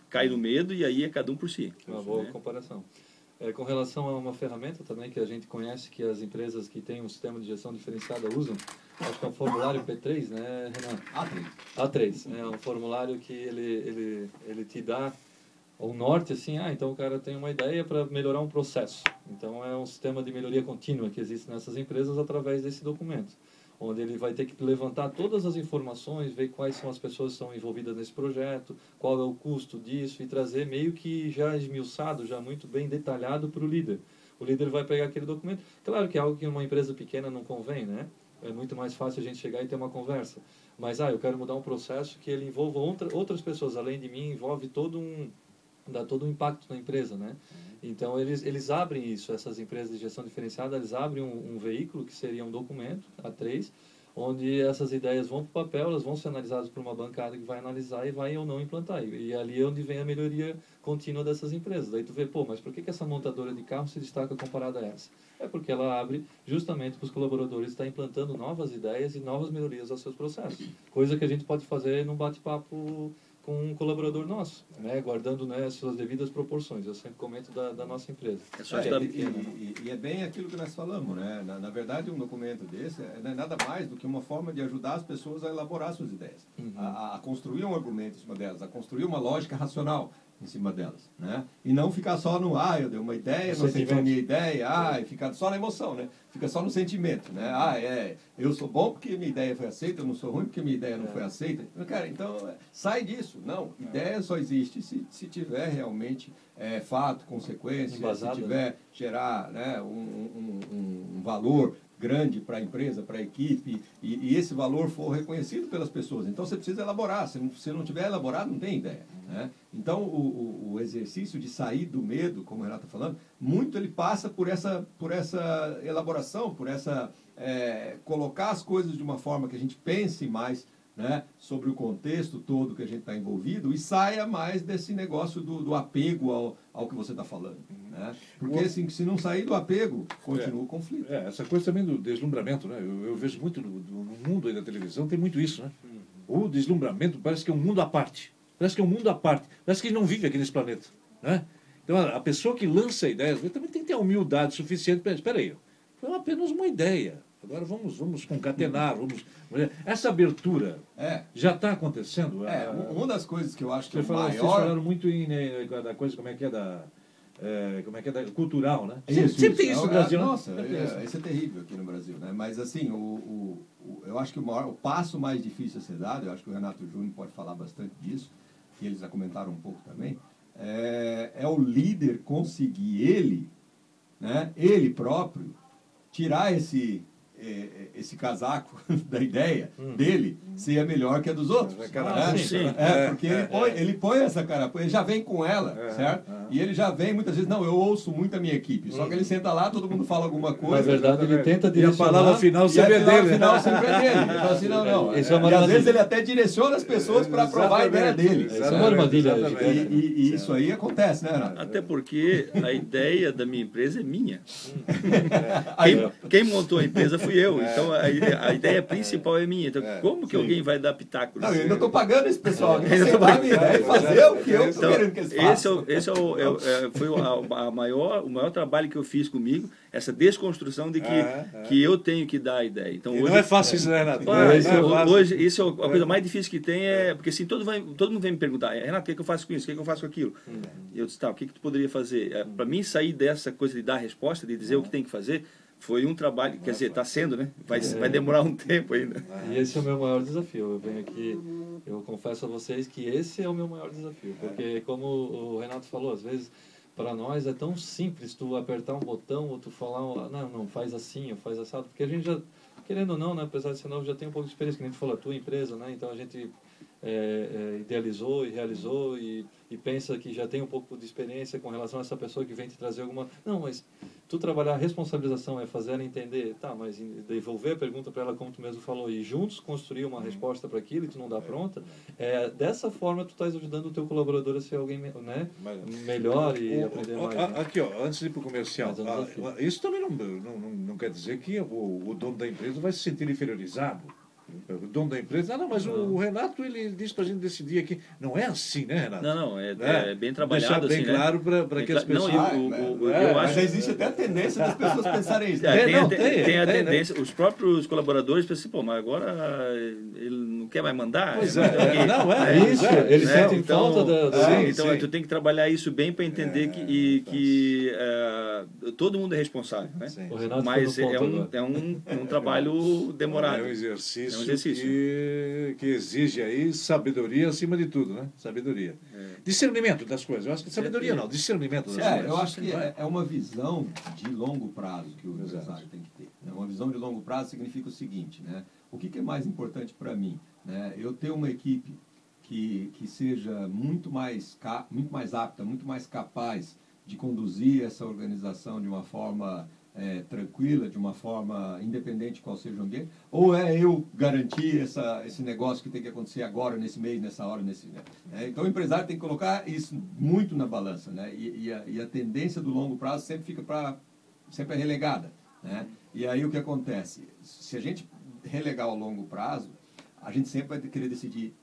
D: cai no medo e aí é cada um por si.
F: Uma boa
D: né?
F: comparação. É, com relação a uma ferramenta também que a gente conhece que as empresas que têm um sistema de gestão diferenciada usam, acho que é o formulário P3, né, Renan?
E: A3.
F: A3, é um formulário que ele, ele, ele te dá o norte, assim, ah, então o cara tem uma ideia para melhorar um processo. Então é um sistema de melhoria contínua que existe nessas empresas através desse documento, onde ele vai ter que levantar todas as informações, ver quais são as pessoas que estão envolvidas nesse projeto, qual é o custo disso e trazer meio que já esmiuçado, já muito bem detalhado para o líder. O líder vai pegar aquele documento. Claro que é algo que uma empresa pequena não convém, né? É muito mais fácil a gente chegar e ter uma conversa. Mas, ah, eu quero mudar um processo que ele envolva outra, outras pessoas, além de mim, envolve todo um dá todo um impacto na empresa, né? Então eles eles abrem isso, essas empresas de gestão diferenciada, eles abrem um, um veículo que seria um documento A3, onde essas ideias vão para o papel, elas vão ser analisadas por uma bancada que vai analisar e vai ou não implantar. E, e ali é onde vem a melhoria contínua dessas empresas. Daí tu vê, pô, mas por que, que essa montadora de carro se destaca comparada a essa? É porque ela abre justamente para os colaboradores estar implantando novas ideias e novas melhorias aos seus processos. Coisa que a gente pode fazer num bate-papo com um colaborador nosso, né, guardando né, suas devidas proporções. Eu sempre comento da, da nossa empresa.
D: É só
E: É,
D: estar
E: e,
D: pequeno.
E: e- e é bem aquilo que nós falamos, né? Na, na verdade, um documento desse é, não é nada mais do que uma forma de ajudar as pessoas a elaborar suas ideias,
F: Uhum.
E: a, a construir um argumento em cima delas, a construir uma lógica racional em cima delas, né? E não ficar só no, ah, eu dei uma ideia,
F: No
E: não sei se é a
F: sentimento.
E: minha ideia, ah, e ficar só na emoção, né? Fica só no sentimento, né? Ah, é, eu sou bom porque minha ideia foi aceita, eu não sou ruim porque minha ideia não
F: É.
E: foi aceita. Cara, então, é, sai disso. Não, ideia só existe se, se tiver realmente é, fato, consequência,
F: Embasada,
E: se
F: né?
E: tiver gerar né, um, um- um valor grande para a empresa, para a equipe, e, e esse valor for reconhecido pelas pessoas. Então você precisa elaborar. Se não, se não tiver elaborado, não tem ideia. Né? Então o, o, o exercício de sair do medo, como o Renato está falando, muito ele passa por essa, por essa elaboração, por essa é, colocar as coisas de uma forma que a gente pense mais né, sobre o contexto todo que a gente está envolvido e saia mais desse negócio do, do apego ao, ao que você está falando. Né? Porque assim, se não sair do apego, continua o conflito.
C: É, essa coisa também do deslumbramento, né? Eu, eu vejo muito no, no mundo aí da televisão, tem muito isso, né? O deslumbramento parece que é um mundo à parte. Parece que é um mundo à parte. Parece que ele não vive aqui nesse planeta, né? Então, a a pessoa que lança ideias também tem que ter a humildade suficiente para... Espera aí, foi apenas uma ideia. Agora vamos, vamos concatenar, vamos... Essa abertura
E: É,
C: já está acontecendo?
E: é
C: A-
E: um- uma das coisas que eu acho que é
C: Vocês
E: o
C: falaram, vocês
E: maior...
C: falaram muito em, né, da coisa, como é que é da... é, como é que é da cultural, né?
E: Isso,
C: sempre, sempre tem isso no
E: É,
C: Brasil, né?
E: Nossa,
C: isso.
E: é, isso é terrível aqui no Brasil, né? Mas assim, o, o- o- eu acho que o, maior, o passo mais difícil a ser dado, eu acho que o Renato Júnior pode falar bastante disso, que eles já comentaram um pouco também, é, é o líder conseguir ele, né? Ele próprio, tirar esse é, esse casaco da ideia dele ser melhor que a dos outros.
C: É, cara,
E: né?
D: sim.
E: É, porque ele, põe, ele põe essa cara, ele já vem com ela,
C: É,
E: certo?
C: é.
E: E ele já vem muitas vezes, não, eu ouço muito a minha equipe. Só que ele senta lá, todo mundo fala alguma
F: Na
E: coisa.
F: verdade, ele tenta
C: E a
F: direcionar...
C: palavra final
E: E
C: sempre é
E: final,
C: dele. né?
E: final sempre é dele. Ele fala assim, não, não.
F: É
E: e às vezes ele até direciona as pessoas para aprovar a ideia dele.
F: Isso é uma armadilha
E: E, e- e isso aí acontece, né, Renato?
D: Até porque a ideia da minha empresa é minha. Quem, quem montou a empresa fui eu. Então a, a ideia principal é minha. Então
C: É,
D: como que
E: sim.
D: alguém vai dar pitaco?
E: não, eu ainda estou pagando esse pessoal aqui
D: Ainda
E: ideia e fazer o que eu estou
D: Então,
E: querendo que eles
D: esse, é
E: façam.
D: o, esse é o, é o- é- foi a, a maior, o maior trabalho que eu fiz comigo, essa desconstrução de que,
C: É, é.
D: que eu tenho que dar a ideia. Então,
C: E
D: hoje,
C: não é fácil isso, né, Renato? É fácil.
D: hoje, isso é a coisa mais difícil que tem, é porque assim, todo, vai, todo mundo vem me perguntar, Renato, o que, é que eu faço com isso? O que, é que eu faço com aquilo? E eu disse, tá, o que, que tu poderia fazer? Para mim, sair dessa coisa de dar resposta, de dizer o que tem que fazer, foi um trabalho, quer dizer, está sendo, né? Vai, vai demorar um tempo ainda.
F: E esse é o meu maior desafio. Eu venho aqui, eu confesso a vocês que esse é o meu maior desafio. Porque, como o Renato falou, às vezes para nós é tão simples tu apertar um botão ou tu falar, um, não, não, faz assim ou faz assado. Porque a gente já, querendo ou não, né, apesar de ser novo, já tem um pouco de experiência. Que nem tu falou, a tua empresa, né? Então a gente é, é, idealizou e realizou e, e pensa que já tem um pouco de experiência com relação a essa pessoa que vem te trazer alguma... Não, mas tu trabalhar a responsabilização é fazer ela entender, tá, mas devolver a pergunta para ela como tu mesmo falou e juntos construir uma resposta para aquilo e tu não dá pronta, é, dessa forma tu estás ajudando o teu colaborador a ser alguém né, melhor e
C: O-
F: aprender mais. né?
C: Aqui, ó, antes de ir para o comercial,
F: é
C: isso também não, não, não, não quer dizer que o, o dono da empresa vai se sentir inferiorizado. O dono da empresa, ah, não, mas o, o Renato ele disse para a gente decidir aqui. Não é assim, né, Renato?
D: Não, não, é,
C: Né?
D: é bem trabalhado
C: Deixar bem
D: assim, né?
C: claro para
D: Bem
C: que as
D: cla- não,
C: pessoas.
D: e o- o-
E: mas-
D: eu
E: é,
D: acho-
E: Mas existe até a tendência das pessoas pensarem isso.
D: É,
C: É,
D: tem,
C: não,
D: a, te-
C: tem,
D: tem a
C: tem, né?
D: tendência, os próprios colaboradores pensam assim, pô, mas agora ele não quer mais mandar.
C: Pois é,
D: tem
C: é, não, é,
F: É isso,
C: é,
F: eles
D: né?
F: sentem
D: Então,
F: falta da... da-
C: Sim,
D: então
C: sim.
D: tu tem que trabalhar isso bem para entender que, e, que é, todo mundo é responsável, né?
C: Sim.
F: O Renato
D: Mas é um, é um, é um trabalho demorado.
C: É um exercício,
D: É exercício.
C: Que, que exige aí sabedoria acima de tudo, né? Sabedoria. Discernimento das coisas. Eu acho que sabedoria não, discernimento das
E: É,
C: coisas.
E: eu acho que é, é uma visão de longo prazo que o
C: Exato.
E: empresário tem que ter. né? Uma visão de longo prazo significa o seguinte, né? O que, que é mais importante para mim? Né? Eu ter uma equipe que, que seja muito mais, muito mais apta, muito mais capaz de conduzir essa organização de uma forma é, tranquila, de uma forma independente qual seja o ambiente, ou é eu garantir essa, esse negócio que tem que acontecer agora, nesse mês, nessa hora, nesse. Né? É, então o empresário tem que colocar isso muito na balança, né? E, e, a, e a tendência do longo prazo sempre fica para sempre é relegada, né? E aí o que acontece? Se a gente relegar ao longo prazo, a gente sempre vai querer decidir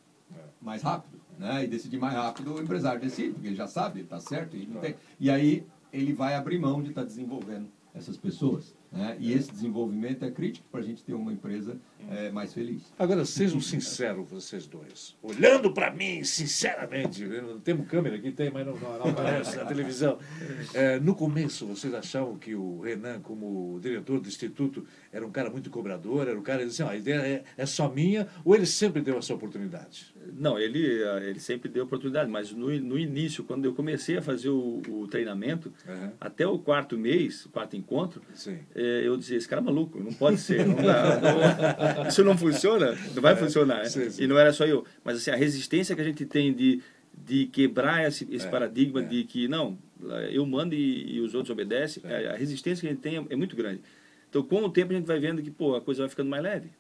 E: mais rápido, né? E decidir mais rápido, o empresário decide, porque ele já sabe, está certo, e, tem. e aí ele vai abrir mão de estar desenvolvendo essas pessoas, né? E esse desenvolvimento é crítico para a gente ter uma empresa eh, mais feliz.
C: Agora, sejam sinceros vocês dois. Olhando para mim, sinceramente, não temos câmera aqui, tem, mas não, não, não aparece na televisão. É, no começo, vocês achavam que o Renan, como diretor do Instituto, era um cara muito cobrador, era um cara que dizia assim, "Ó, a ideia é, é só minha, ou ele sempre deu essa oportunidade?
D: Não, ele, ah, ele sempre deu oportunidade, mas no, no início, quando eu comecei a fazer o, o treinamento,
C: Aham.
D: até o quarto mês, o quarto encontro,
C: Sim.
D: eh, eu dizia, esse cara é maluco, não pode ser, não dá, não- isso não funciona, não vai funcionar. né?
C: É, sim, sim.
D: E não era só eu, mas assim, a resistência que a gente tem de, de quebrar esse, esse
C: É,
D: paradigma
C: é.
D: de que, não, eu mando e, e os outros obedecem,
C: É.
D: a, resistência que a gente tem é, é muito grande. Então, com o tempo, a gente vai vendo que, pô, a coisa vai ficando mais leve,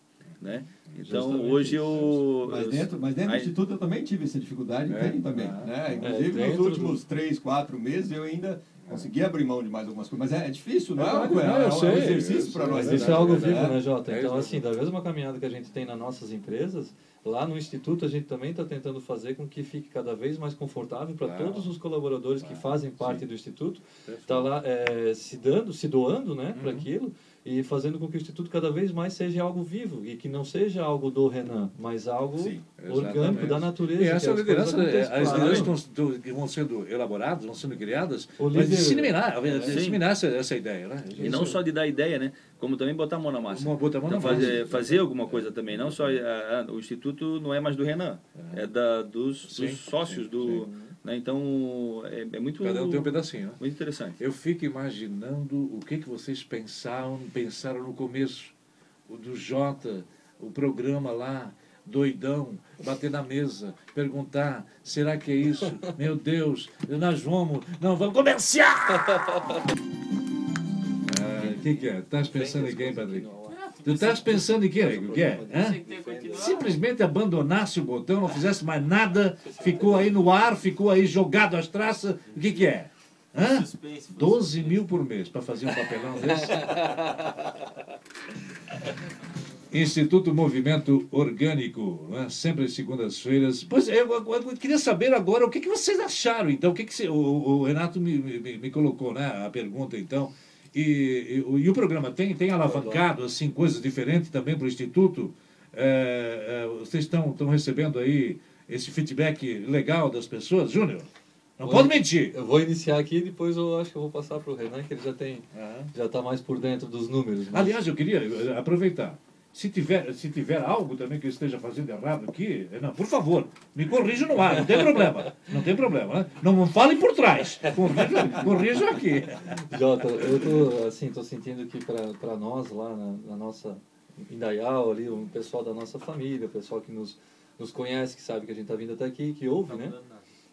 D: né? Então,
F: Justamente
D: hoje
F: isso.
D: eu...
E: Mas dentro, mas dentro do
D: aí-
E: Instituto eu também tive essa dificuldade,
C: É?
E: tenho também.
C: Ah.
E: Né? Inclusive, nos últimos três, quatro meses eu ainda consegui abrir mão de mais algumas coisas. Mas é, é difícil, não é?
C: É, não,
E: é,
C: eu
E: um-
C: sei,
E: é um exercício para nós.
F: Mas isso é algo
C: é
F: vivo,
C: verdade.
F: né, Jota?
C: É
F: Então, assim, da mesma caminhada que a gente tem nas nossas empresas, lá no Instituto a gente também está tentando fazer com que fique cada vez mais confortável para
C: Claro.
F: todos os colaboradores que
C: Claro,
F: fazem parte
C: sim.
F: do Instituto,
C: Perfeito.
F: está lá é, se dando, se doando né, para
C: Uhum.
F: aquilo e fazendo com que o Instituto cada vez mais seja algo vivo e que não seja algo do Renan, mas algo
C: Sim,
F: orgânico da natureza.
C: E
F: que
C: essa
F: as
C: liderança, é,
F: aconteçam.
C: as lideranças que vão sendo elaboradas, vão sendo criadas,
F: O
C: para
F: líder-
C: disseminar,
D: Sim.
C: disseminar essa, essa ideia, né?
D: E não só de dar ideia, né? Como também botar a mão na massa.
C: Uma- botar a mão
D: Então,
C: na
D: fazer,
C: massa.
D: fazer alguma coisa também. Não só ah, ah, o instituto não é mais do Renan, é da dos,
C: Sim,
D: dos sócios
C: sim,
D: do. Né? Então é, é muito
C: Cada um tem um pedacinho, né?
D: muito interessante.
C: Eu fico imaginando o que, que vocês pensaram, pensaram no começo. O do Jota, o programa lá, doidão, bater na mesa, perguntar, será que é isso? Meu Deus, nós vamos, não, vamos comerciar! O que, que é? Estás pensando em quem, Patrick? Tu estás pensando em quem, amigo? O que é? Hã? Simplesmente abandonasse o botão, não fizesse mais nada, ficou aí no ar, ficou aí jogado às traças. O que, que é? Hã? 12 mil por mês para fazer um papelão desse? Instituto Movimento Orgânico, né? sempre às segundas-feiras. Pois é, eu, eu- eu queria saber agora o que, que vocês acharam, então. O que, que se- o, o Renato me, me, me colocou né, a pergunta, então. E, e, o- e o programa tem, tem alavancado assim, coisas diferentes também para o Instituto? É, é, vocês estão estão recebendo aí esse feedback legal das pessoas? Júnior, não
F: Oi.
C: pode mentir.
F: Eu vou iniciar aqui e depois eu acho que eu vou passar para o Renan, que ele já tem
C: Aham.
F: já está mais por dentro dos números. mas-
C: Aliás, eu queria eh, aproveitar. Se tiver, se tiver algo também que eu esteja fazendo errado aqui, eh, não, por favor, me corrija no ar, não tem problema. Não tem problema. Né? Não me falem por trás. Corrija, corrija aqui.
F: Jota, eu tô assim, tô sentindo que para nós lá na, na nossa Indaial ali, o pessoal da nossa família, o pessoal que nos nos conhece, que sabe que a gente está vindo até aqui, que ouve, né?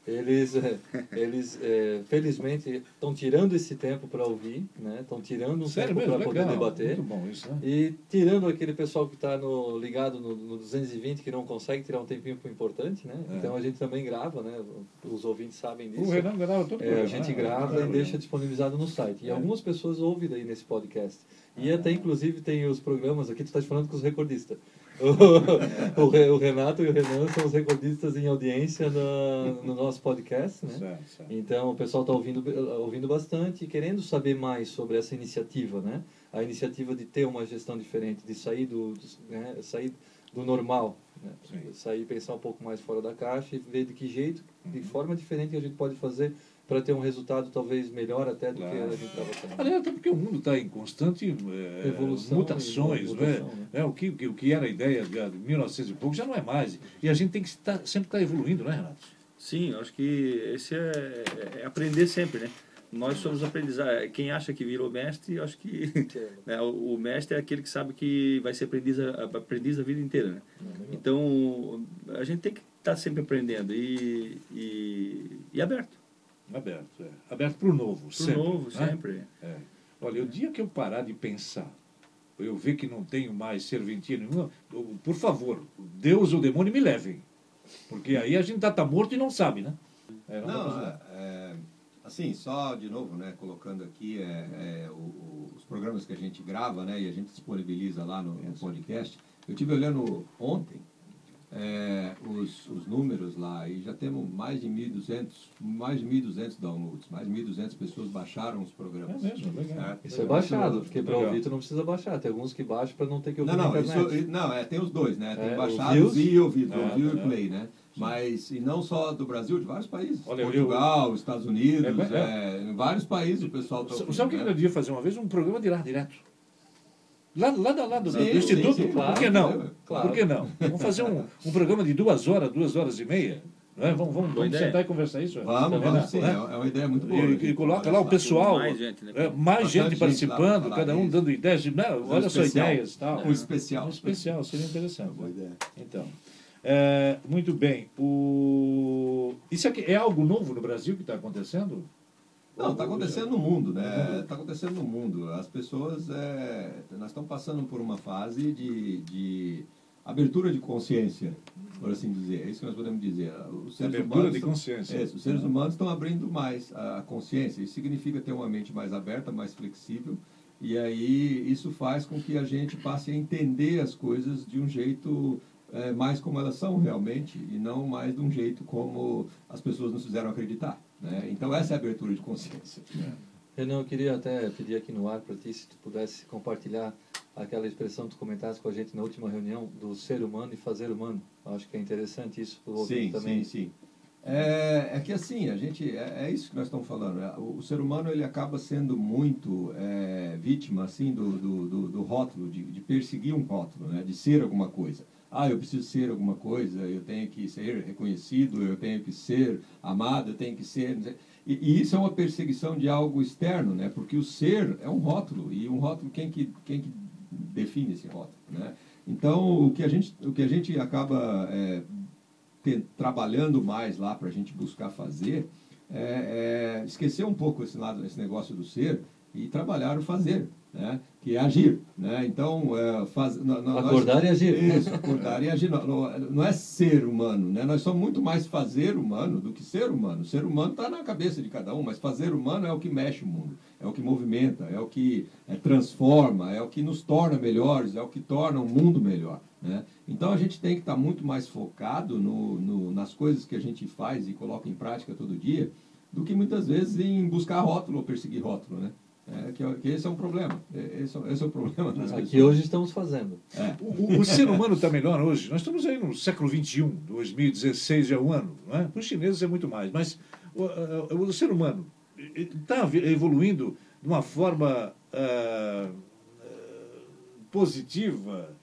F: Eles, é, eles é, felizmente, estão tirando esse tempo para ouvir, né? Estão tirando um
C: Sério
F: tempo para poder debater.
C: Bom isso, né?
F: E tirando aquele pessoal que está no, ligado no, no 220, que não consegue tirar um tempinho pro importante, né?
C: É.
F: Então a gente também grava, né? Os ouvintes sabem disso.
C: O Renan grava todo
F: É, a gente
C: né?
F: grava
C: Claro,
F: e deixa disponibilizado no site. E
C: É.
F: algumas pessoas ouvem daí nesse podcast. E
C: Ah.
F: até, inclusive, tem os programas aqui, tu estás falando com os recordistas. O, o Re- o Renato e o Renan são os recordistas em audiência na- no nosso podcast, né?
C: Certo, certo.
F: Então, o pessoal está ouvindo, ouvindo bastante e querendo saber mais sobre essa iniciativa, né? A iniciativa de ter uma gestão diferente, de sair do, do- né? sair do normal, né? Sair pensar um pouco mais fora da caixa e ver de que jeito,
C: Uhum.
F: de forma diferente que a gente pode fazer para ter um resultado talvez melhor até do que
C: Claro.
F: a gente estava tendo.
C: Aliás, até porque o mundo está em constante é,
F: Evolução
C: mutações,
F: e
C: não é?
F: né?
C: É, o, que, o que era a ideia de 1900 e pouco já não é mais. E a gente tem que estar, sempre estar evoluindo, não é, Renato?
D: Sim, eu acho que esse é, é aprender sempre, né? Nós somos aprendizados. Quem acha que virou mestre, eu acho que né, o, mestre é aquele que sabe que vai ser aprendiz a, aprendiz a vida inteira, né? Então, a gente tem que estar sempre aprendendo e, e, e aberto.
C: Aberto, é. Aberto para o novo,
D: Pro
C: sempre.
D: novo,
C: né?
D: sempre.
C: É. Olha, o dia que eu parar de pensar, eu ver que não tenho mais serventia nenhuma, por favor, Deus ou o demônio me levem. Porque aí a gente tá, tá morto e não sabe, né? É, não
E: Não, é, é, assim, só de novo, né, colocando aqui é, é, o- o- os programas que a gente grava, né, e a gente disponibiliza lá no, no podcast. Eu tive olhando ontem é, os, os números lá e já temos mais de 1.200, mais de 1.200 downloads, mais de 1.200 pessoas baixaram os programas.
C: É mesmo, legal.
E: Certo?
F: Isso é baixado, porque para ouvir tu não precisa baixar. Tem alguns que baixam para não ter que ouvir
E: Não, não,
F: na
E: isso,
F: internet.
E: não, é, tem os dois, né? Tem
F: É,
E: baixados e ouvidos,
C: Ah,
E: ouviu
C: tá.
E: e play, né? Mas, e não só do Brasil, de vários países.
C: Olha, eu-
E: Portugal, Estados Unidos,
C: É,
E: é, em vários países o pessoal está
C: Sabe o que eu devia fazer uma vez? Um programa de lá, direto. Lá, lá, da- lá do,
E: Sim,
C: do Instituto?
E: sim, sim,
C: Por que
E: claro,
C: não?
F: claro.
C: Por que não? Vamos fazer um, um programa de duas horas, duas horas e meia. Não é? Vamos, vamos, vamos sentar e conversar isso?
E: Vamos, vamos sim,
C: Né?
E: é é uma ideia muito boa.
C: E,
E: né?
C: e coloca lá o pessoal,
D: Mais gente, né?
C: é, mais
E: Bastante
C: gente participando,
E: lá
C: cada um
E: disso.
C: dando ideias. De, não,
E: Um
C: olha só
E: especial.
C: ideias e tal.
E: Um especial.
C: Um especial, seria interessante.
E: Boa ideia.
C: Então, é, muito bem. O... Isso aqui é algo novo no Brasil que está acontecendo?
E: Não, está acontecendo no mundo, né? Está acontecendo no mundo. As pessoas, é, nós estamos passando por uma fase de, de abertura de consciência, por assim dizer. É isso que nós podemos dizer. Os seres
C: Abertura
E: humanos
C: de
E: estão-
C: consciência.
E: É, os seres humanos estão abrindo mais a consciência. Isso significa ter uma mente mais aberta, mais flexível. E aí isso faz com que a gente passe a entender as coisas de um jeito é, mais como elas são realmente e não mais de um jeito como as pessoas nos fizeram acreditar. Né? Então essa é a abertura de consciência.
F: Renan, eu queria até pedir aqui no ar para ti, se tu pudesse compartilhar aquela expressão que tu comentaste com a gente na última reunião do ser humano e fazer humano. Acho que é interessante isso para o
E: Sim,
F: também.
E: sim, sim. É, é que assim, a gente, é, é isso que nós estamos falando. né? O, o ser humano ele acaba sendo muito é, vítima assim do, do, do, do rótulo, de, de perseguir um rótulo, né? de ser alguma coisa. Ah, eu preciso ser alguma coisa, eu tenho que ser reconhecido, eu tenho que ser amado, eu tenho que ser. E, e isso é uma perseguição de algo externo, né? porque o ser é um rótulo, e um rótulo, quem que, quem que define esse rótulo? Né? Então, o que a gente, o que a gente acaba é, te- trabalhando mais lá para a gente buscar fazer é, é esquecer um pouco esse lado, esse negócio do ser e trabalhar o fazer, né? Que é agir. Né? Então, é, faz, nó- nó- nós-
F: Acordar e agir.
E: Isso, acordar e agir. Não, não- não é ser humano, né? nós somos muito mais fazer humano do que ser humano. Ser humano está na cabeça de cada um, mas fazer humano é o que mexe o mundo, é o que movimenta, é o que é, transforma, é o que nos torna melhores, é o que torna o mundo melhor. Né? Então a gente tem que estar muito mais focado no, no- nas coisas que a gente faz e coloca em prática todo dia, do que muitas vezes em buscar rótulo ou perseguir rótulo. Né? É, que, que esse é um problema. É, Esse, é- esse é o problema das
F: Aqui
E: pessoas.
F: hoje estamos fazendo.
E: É.
C: O, o- o ser humano está melhor hoje. Nós estamos aí no século XXI, 2016 já é o ano. Não é? Para os chineses é muito mais. Mas o, o- o ser humano está evoluindo de uma forma ah, ah, positiva,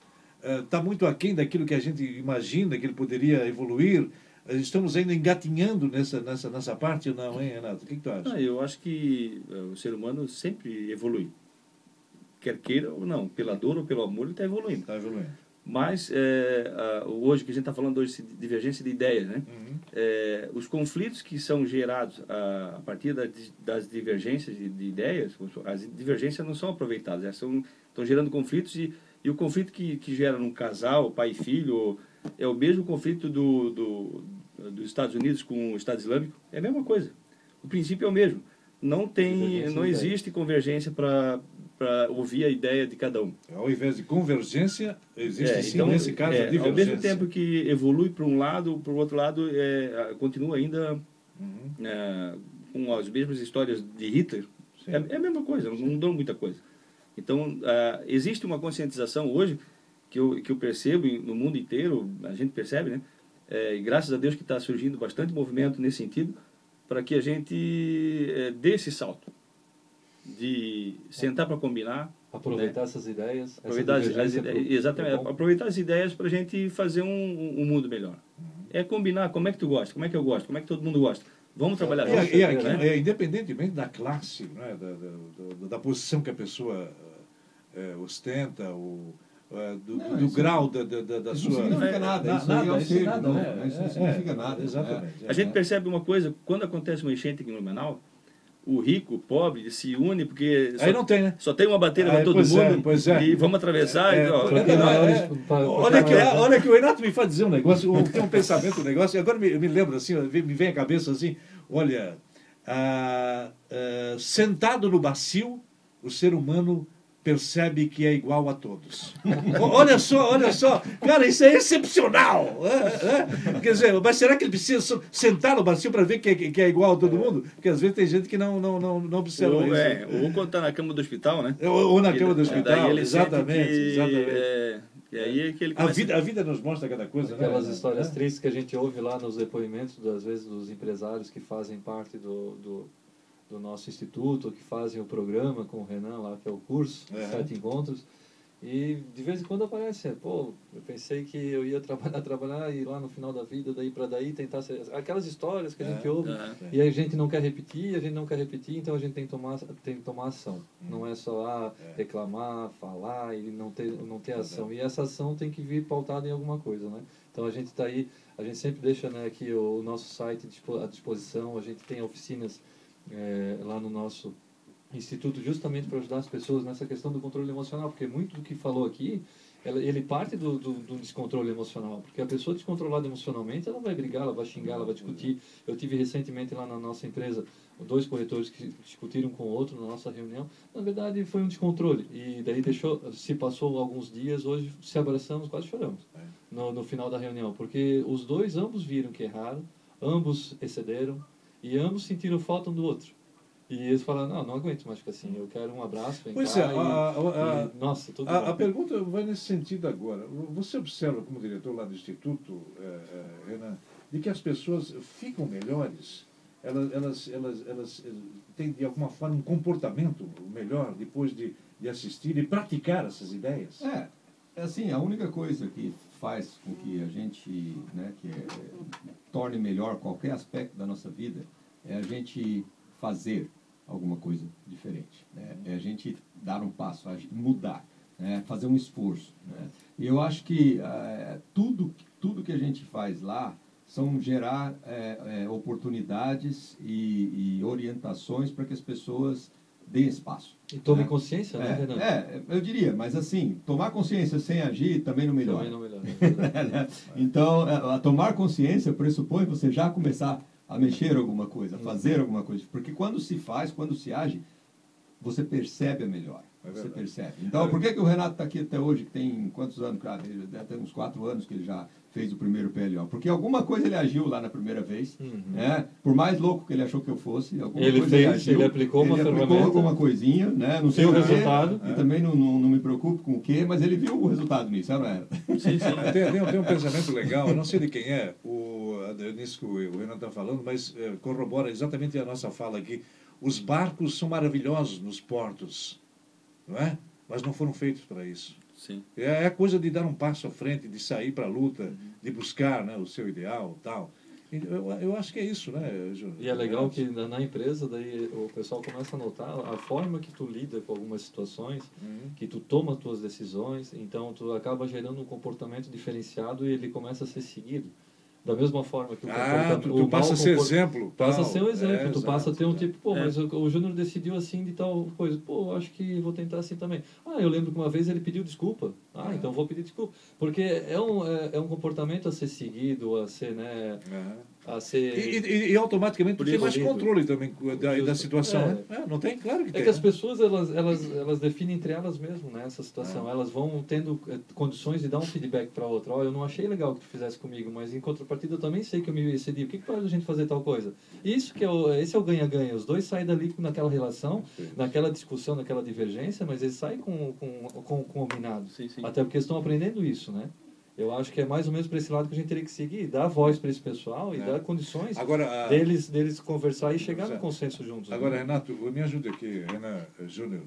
C: está muito aquém daquilo que a gente imagina que ele poderia evoluir. Estamos ainda engatinhando nessa, nessa, nessa parte ou não, hein, Renato? O que, que tu acha?
D: Ah, eu acho que eh, o ser humano sempre evolui. Quer queira ou não, pela dor ou pelo amor, ele está evoluindo.
C: Está evoluindo.
D: Mas é, hoje, que a gente está falando hoje de divergência de ideias, né?
C: Uhum.
D: É, os conflitos que são gerados a, partir da- das divergências de, de ideias, as divergências não são aproveitadas, elas são, estão gerando conflitos e, e o conflito que, que gera num casal, pai e filho, é o mesmo conflito do, do, dos Estados Unidos com o Estado Islâmico, é a mesma coisa. O princípio é o mesmo. Não tem, não existe convergência para para ouvir a ideia de cada um.
C: Ao invés de convergência, existe
D: É,
C: sim,
D: então,
C: nesse caso,
D: é,
C: a divergência.
D: ao mesmo tempo que evolui para um lado, para o outro lado, é, continua ainda
C: Uhum.
D: é, com as mesmas histórias de Hitler.
C: Sim.
D: É, é a mesma coisa, não mudou muita coisa. Então, ah, existe uma conscientização hoje que eu, que eu percebo no mundo inteiro, a gente percebe, né? É, e graças a Deus que está surgindo bastante movimento nesse sentido, para que a gente é, dê esse salto de sentar para combinar,
F: Aproveitar essas ideias. essa
D: aproveitar as, as ideias,
F: pro-
D: exatamente,
F: pro
D: aproveitar as ideias para a gente fazer um, um mundo melhor. É combinar como é que tu gosta, como é que eu gosto, como é que todo mundo gosta. Vamos trabalhar
C: E,
D: junto,
C: a- e aqui,
D: né?
C: é, independentemente da classe, né, da, da, da- da posição que a pessoa eh, ostenta, o, eh, do,
E: Não,
C: do grau da, da, da- sua.
E: não significa
C: Na-
E: nada, isso
C: nada,
E: é
C: isso nada,
E: não,
C: né?
E: isso não
C: É,
E: significa
C: é,
E: nada,
C: Exatamente.
D: A gente percebe uma coisa, quando acontece uma enchente aqui em Blumenau, o rico, o pobre, se une porque só,
C: Aí não tem, né?
D: só tem uma bateria para todo
C: pois é,
D: mundo
C: pois é.
D: e vamos atravessar.
C: É,
D: e, ó,
C: é, é, é. Olha que, olha que o Renato me faz dizer um negócio, tem um pensamento, um negócio, e agora me, me lembro assim, me vem à cabeça assim, olha, ah, ah, sentado no bacio, o ser humano percebe que é igual a todos. Olha só, olha só, cara, isso é excepcional. é, é. Quer dizer, mas será que ele precisa sentar no bacio para ver que é, que é igual a todo mundo? Porque às vezes tem gente que não, não, não, não observa
D: ou,
C: isso.
D: é, ou quando está na cama do hospital, né?
C: Ou, ou na
D: E
C: cama do hospital, exatamente,
D: que,
C: exatamente.
D: é, e aí é que ele
C: A
D: começa-
C: vida, a vida nos mostra cada coisa, né?
F: Aquelas histórias
C: É.
F: tristes que a gente ouve lá nos depoimentos, às vezes, dos empresários que fazem parte do, do, do nosso instituto, que fazem o programa com o Renan lá, que é o curso,
C: É.
F: Sete Encontros. E de vez em quando aparece, pô, eu pensei que eu ia trabalhar, trabalhar e lá no final da vida, daí para daí tentar ser... Aquelas histórias que a gente
C: É,
F: ouve
D: é.
F: e a gente não quer repetir, a gente não quer repetir, então a gente tem que tomar, tem que tomar ação. Não é só ah,
C: É.
F: reclamar, falar e não ter, não ter ação. E essa ação tem que vir pautada em alguma coisa, né? Então a gente está aí, a gente sempre deixa né, aqui o, o nosso site à disposição, a gente tem oficinas eh, lá no nosso instituto justamente para ajudar as pessoas nessa questão do controle emocional, porque muito do que falou aqui, ela- ele parte do, do, do descontrole emocional, porque a pessoa descontrolada emocionalmente, ela vai brigar, ela vai xingar, ela vai discutir. Eu tive recentemente lá na nossa empresa dois corretores que discutiram com o outro na nossa reunião. Na verdade, foi um descontrole e daí deixou, se passou alguns dias, hoje se abraçamos, quase choramos no, no final da reunião, porque os dois ambos viram que erraram, ambos excederam e ambos sentiram falta um do outro. E eles falaram, não, não aguento mais ficar assim, eu quero um abraço, vem
C: Pois
F: cá,
C: é,
F: e,
C: a- a-
F: e, nossa, tudo
C: A,
F: bom.
C: a pergunta vai nesse sentido agora. Você observa, como diretor lá do Instituto, eh, eh, Renan, de que as pessoas ficam melhores? Elas, elas, elas, elas têm, de alguma forma, um comportamento melhor depois de, de assistir e praticar essas ideias?
E: É, é assim, a única coisa que faz com que a gente, né, que é, torne melhor qualquer aspecto da nossa vida é a gente fazer alguma coisa diferente, né? É a gente dar um passo, mudar, né? Fazer um esforço, né? E eu acho que eh, tudo, tudo que a gente faz lá são gerar eh, oportunidades e, e orientações para que as pessoas deem espaço.
F: E tome
E: né?
F: consciência, né, Renan?
E: É, é, eu diria, mas assim, tomar consciência sem agir também não melhora.
F: Também não melhora.
E: Né? então, a, a tomar consciência pressupõe você já começar a mexer alguma coisa, a fazer alguma coisa. Porque quando se faz, quando se age, você percebe a melhor.
C: É
E: você percebe. Então, por que, que o Renato está aqui até hoje, que tem quantos anos, cara? Ele deve ter uns quatro anos que ele já fez o primeiro PLO. Porque alguma coisa ele agiu lá na primeira vez.
F: Uhum.
E: Né? Por mais louco que ele achou que eu fosse, alguma
F: Ele
E: coisa
F: fez,
E: agiu,
F: ele aplicou uma
E: ele aplicou
F: ferramenta.
E: alguma coisinha, né? Não sei o
F: o
E: quê,
F: resultado.
E: E também não, não, não me preocupo com o quê, mas ele viu o resultado nisso, era, não era?
D: Sim, sim.
C: Tem, tem, tem um pensamento legal, eu não sei de quem é, o, nisso que o Renan está falando, mas eh, corrobora exatamente a nossa fala aqui. Os barcos são maravilhosos nos portos, não é? Mas não foram feitos para isso.
D: Sim.
C: É a coisa de dar um passo à frente, de sair para a luta, de buscar né, o seu ideal tal. Eu, eu acho que é isso, né, Júnior?
F: E é legal que na, na empresa daí o pessoal começa a notar a forma que tu lida com algumas situações,
C: Uhum.
F: que tu toma as tuas decisões, então tu acaba gerando um comportamento diferenciado e ele começa a ser seguido. Da mesma forma que o
C: Ah,
F: comportamento...
C: tu, tu passa a ser exemplo.
F: Passa a ser um exemplo,
C: É,
F: tu passa a ter um
C: exato,
F: tipo, pô,
D: É.
F: mas o, o Júnior decidiu assim de tal coisa. Pô, acho que vou tentar assim também. Ah, eu lembro que uma vez ele pediu desculpa. Ah,
C: É.
F: então vou pedir desculpa. Porque é um, é, é um comportamento a ser seguido, a ser, né. Ser...
C: E, e- e automaticamente tem mais controle também da, da situação,
F: É.
C: né? É, não tem? Claro que
F: É
C: tem.
F: que as
C: né?
F: pessoas, elas, elas, elas definem entre elas mesmo, né, essa situação.
C: É.
F: Elas vão tendo eh, condições de dar um feedback para outra. Ó, eu não achei legal que tu fizesse comigo, mas em contrapartida eu também sei que eu me excedi. O que, que faz a gente fazer tal coisa? Isso que é o, esse é o ganha-ganha. Os dois saem dali naquela relação, naquela discussão, naquela divergência, mas eles saem com, com, com, com combinado.
D: Sim, sim.
F: Até porque estão aprendendo isso, né? Eu acho que é mais ou menos para esse lado que a gente teria que seguir, dar voz para esse pessoal e
C: É.
F: dar condições
C: Agora, a-
F: deles, deles conversar e chegar no
C: Exato.
F: consenso juntos. né?
C: Agora, Renato, me ajude aqui, Renan eh, Júnior.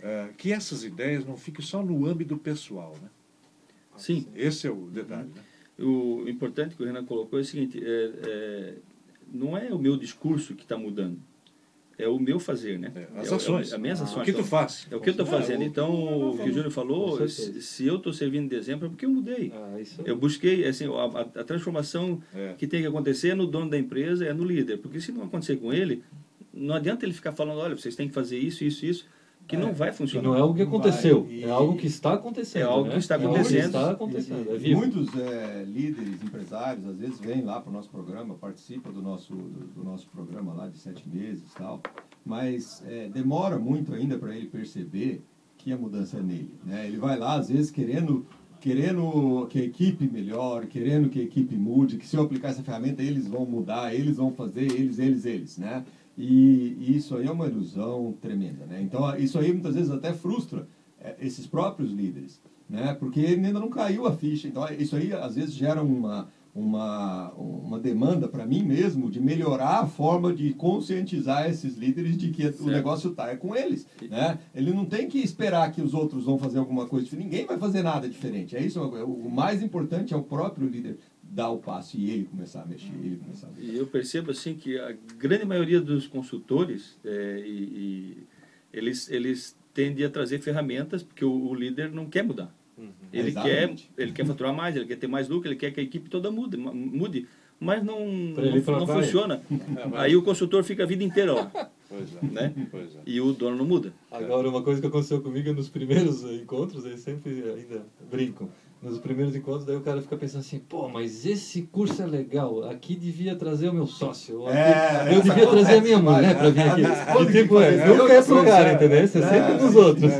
C: eh, que essas ideias não fiquem só no âmbito pessoal, né?
D: Sim.
C: Esse é o detalhe, né?
D: O importante que o Renan colocou é o seguinte: é, é, não é o meu discurso que está mudando, é o meu fazer, né?
C: É, as
D: É o-
C: ações.
D: É, as minhas
F: Ah.
D: ações.
C: O que tu faz?
D: É o que eu estou
C: É,
D: fazendo. Então, o que o
F: Com
D: falou, se, se eu estou servindo de exemplo, é porque eu mudei.
F: Ah, isso
D: Eu busquei, assim, a, a- transformação
C: É.
D: que tem que acontecer é no dono da empresa, é no líder. Porque se não acontecer com ele, não adianta ele ficar falando, olha, vocês têm que fazer isso, isso, isso, que não vai funcionar.
F: não é algo que
E: Não vai.
F: aconteceu,
E: E-
F: é algo que está acontecendo.
D: É algo
F: né?
D: que está
F: É algo
D: acontecendo.
F: está acontecendo, é
E: E-
F: vivo.
E: muitos é, líderes, empresários, às vezes vêm lá para o nosso programa, participam do nosso, do, do nosso programa lá de sete meses e tal, mas é, demora muito ainda para ele perceber que a mudança é nele. Né? Ele vai lá, às vezes, querendo, querendo que a equipe melhore, querendo que a equipe mude, que se eu aplicar essa ferramenta eles vão mudar, eles vão fazer, eles, eles, eles. Né? E, e isso aí é uma ilusão tremenda. Né? Então, isso aí muitas vezes até frustra é, esses próprios líderes né? Porque ele ainda não caiu a ficha. Então, isso aí às vezes gera uma, uma, uma demanda para mim mesmo de melhorar a forma de conscientizar esses líderes de que o negócio está é com eles. Né? Ele não tem que esperar que os outros vão fazer alguma coisa. Ninguém vai fazer nada diferente. É isso. O mais importante é o próprio líder dar o passo e ele começar a mexer. Ele começar a mexer.
D: E eu percebo assim que a grande maioria dos consultores é, e, e eles eles tendem a trazer ferramentas porque o, o líder não quer mudar. Ele quer
E: Exatamente.
D: ele quer faturar mais, ele quer ter mais lucro, ele quer que a equipe toda mude, mude, mas não
F: ele
D: não, não funciona.
C: É.
D: Aí o consultor fica a vida inteira lá
C: Pois é.
D: Né?
C: Pois é.
D: e o dono não muda.
F: Agora, uma coisa que aconteceu comigo nos primeiros encontros, eu sempre ainda brinco. Nos primeiros encontros, daí o cara fica pensando assim, pô, mas esse curso é legal, aqui devia trazer o meu sócio, aqui-
E: É,
F: eu devia trazer a minha
E: acontece
F: mulher pra vir
E: né?
F: aqui. E, tipo, é, nunca é pro cara,
E: é.
F: entendeu? Isso é sempre
E: É,
F: dos outros.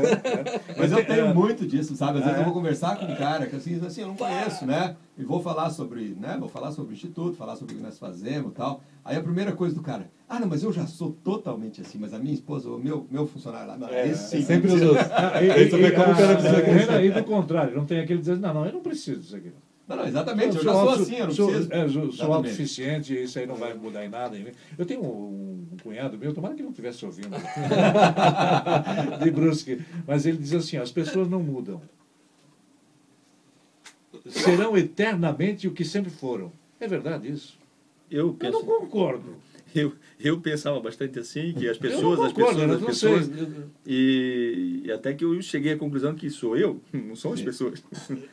E: Mas eu tenho muito disso, sabe? Às vezes
C: é?
E: eu vou conversar com um cara que assim, assim, eu não conheço, né? E vou falar sobre, né? Vou falar sobre o instituto, falar sobre o que nós fazemos e tal. Aí a primeira coisa do cara, ah, não, mas eu já sou totalmente assim, mas a minha esposa, o meu, meu funcionário lá, não,
F: É,
E: esse sim.
F: é sempre os outros.
C: E,
F: Aí tu vê como o cara precisa
C: ah,
F: crescer.
C: E do contrário, não tem aquele dizer, não, não, eu não preciso disso aqui.
E: Não, não, exatamente, eu já sou assim, eu não
C: sou,
E: preciso.
C: é, sou, sou autossuficiente, isso aí não vai mudar em nada. Eu tenho um, um cunhado meu, tomara que não estivesse ouvindo, de Brusque, mas ele diz assim, ó, as pessoas não mudam. Serão eternamente o que sempre foram. É verdade isso?
D: Eu
C: Eu
D: penso,
C: não concordo.
D: Eu, eu pensava bastante assim que as pessoas,
C: não
D: as
C: concordo,
D: pessoas, as
C: não
D: pessoas e, e até que eu cheguei à conclusão que sou eu, não são as pessoas.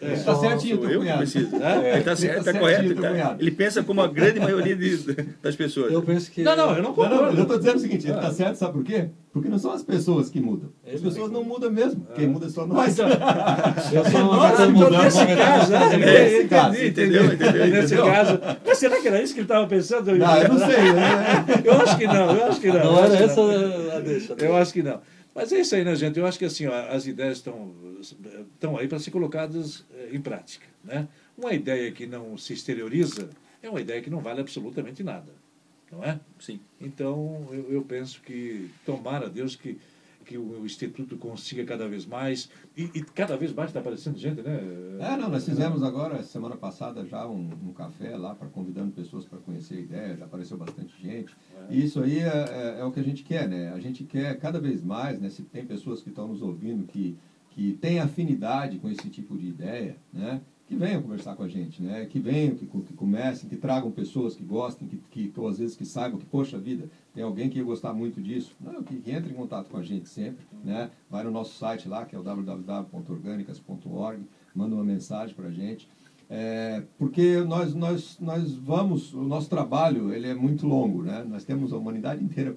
E: Ele tá certinho,
D: Sou eu que preciso.
E: É,
D: Ele tá, certo, tá
E: certinho,
D: correto. tá- ele pensa como a grande maioria de- das pessoas.
F: Eu penso que...
C: Não, não, eu não
E: Não,
C: concordo.
E: não, mas eu estou dizendo o seguinte, ele está certo, sabe por quê? Porque não são as pessoas que mudam. As pessoas
F: não.
E: não mudam mesmo. Quem muda são nós.
F: Eu sou uma
E: Nossa,
F: pessoa
E: então
F: mudando
C: Nesse caso, né?
E: Nesse
C: Entendi,
E: caso,
D: entendeu, entendeu,
C: Nesse caso. Mas será que era isso que ele estava pensando?
E: Não, eu não sei. né?
C: Eu acho que não, eu acho que não.
F: Não
C: eu acho
F: era
C: que
F: essa
C: não.
F: a deixa.
C: Eu acho que não. Mas é isso aí, né, gente? Eu acho que assim, ó, as ideias estão, estão aí para ser colocadas eh, em prática. Né? Uma ideia que não se exterioriza é uma ideia que não vale absolutamente nada. Não é?
D: Sim.
C: Então, eu, eu penso que, tomara Deus que, que o Instituto consiga cada vez mais, e, e cada vez mais está aparecendo gente, né?
E: É, não, nós fizemos agora, semana passada, já um, um café lá, para convidando pessoas para conhecer a ideia, já apareceu bastante gente. E isso aí é, é- é o que a gente quer, né? A gente quer cada vez mais, né? Se tem pessoas que estão nos ouvindo que, que têm afinidade com esse tipo de ideia, né? Que venham conversar com a gente, né? Que venham, que, que comecem, que tragam pessoas que gostem, que, que, que às vezes que saibam que, poxa vida, tem alguém que ia gostar muito disso. Não, que, que entre em contato com a gente sempre, né? Vai no nosso site lá, que é o www.orgânicas.org, manda uma mensagem para a gente. É, porque nós, nós, nós vamos, o nosso trabalho ele é muito longo, né? Nós temos a humanidade inteira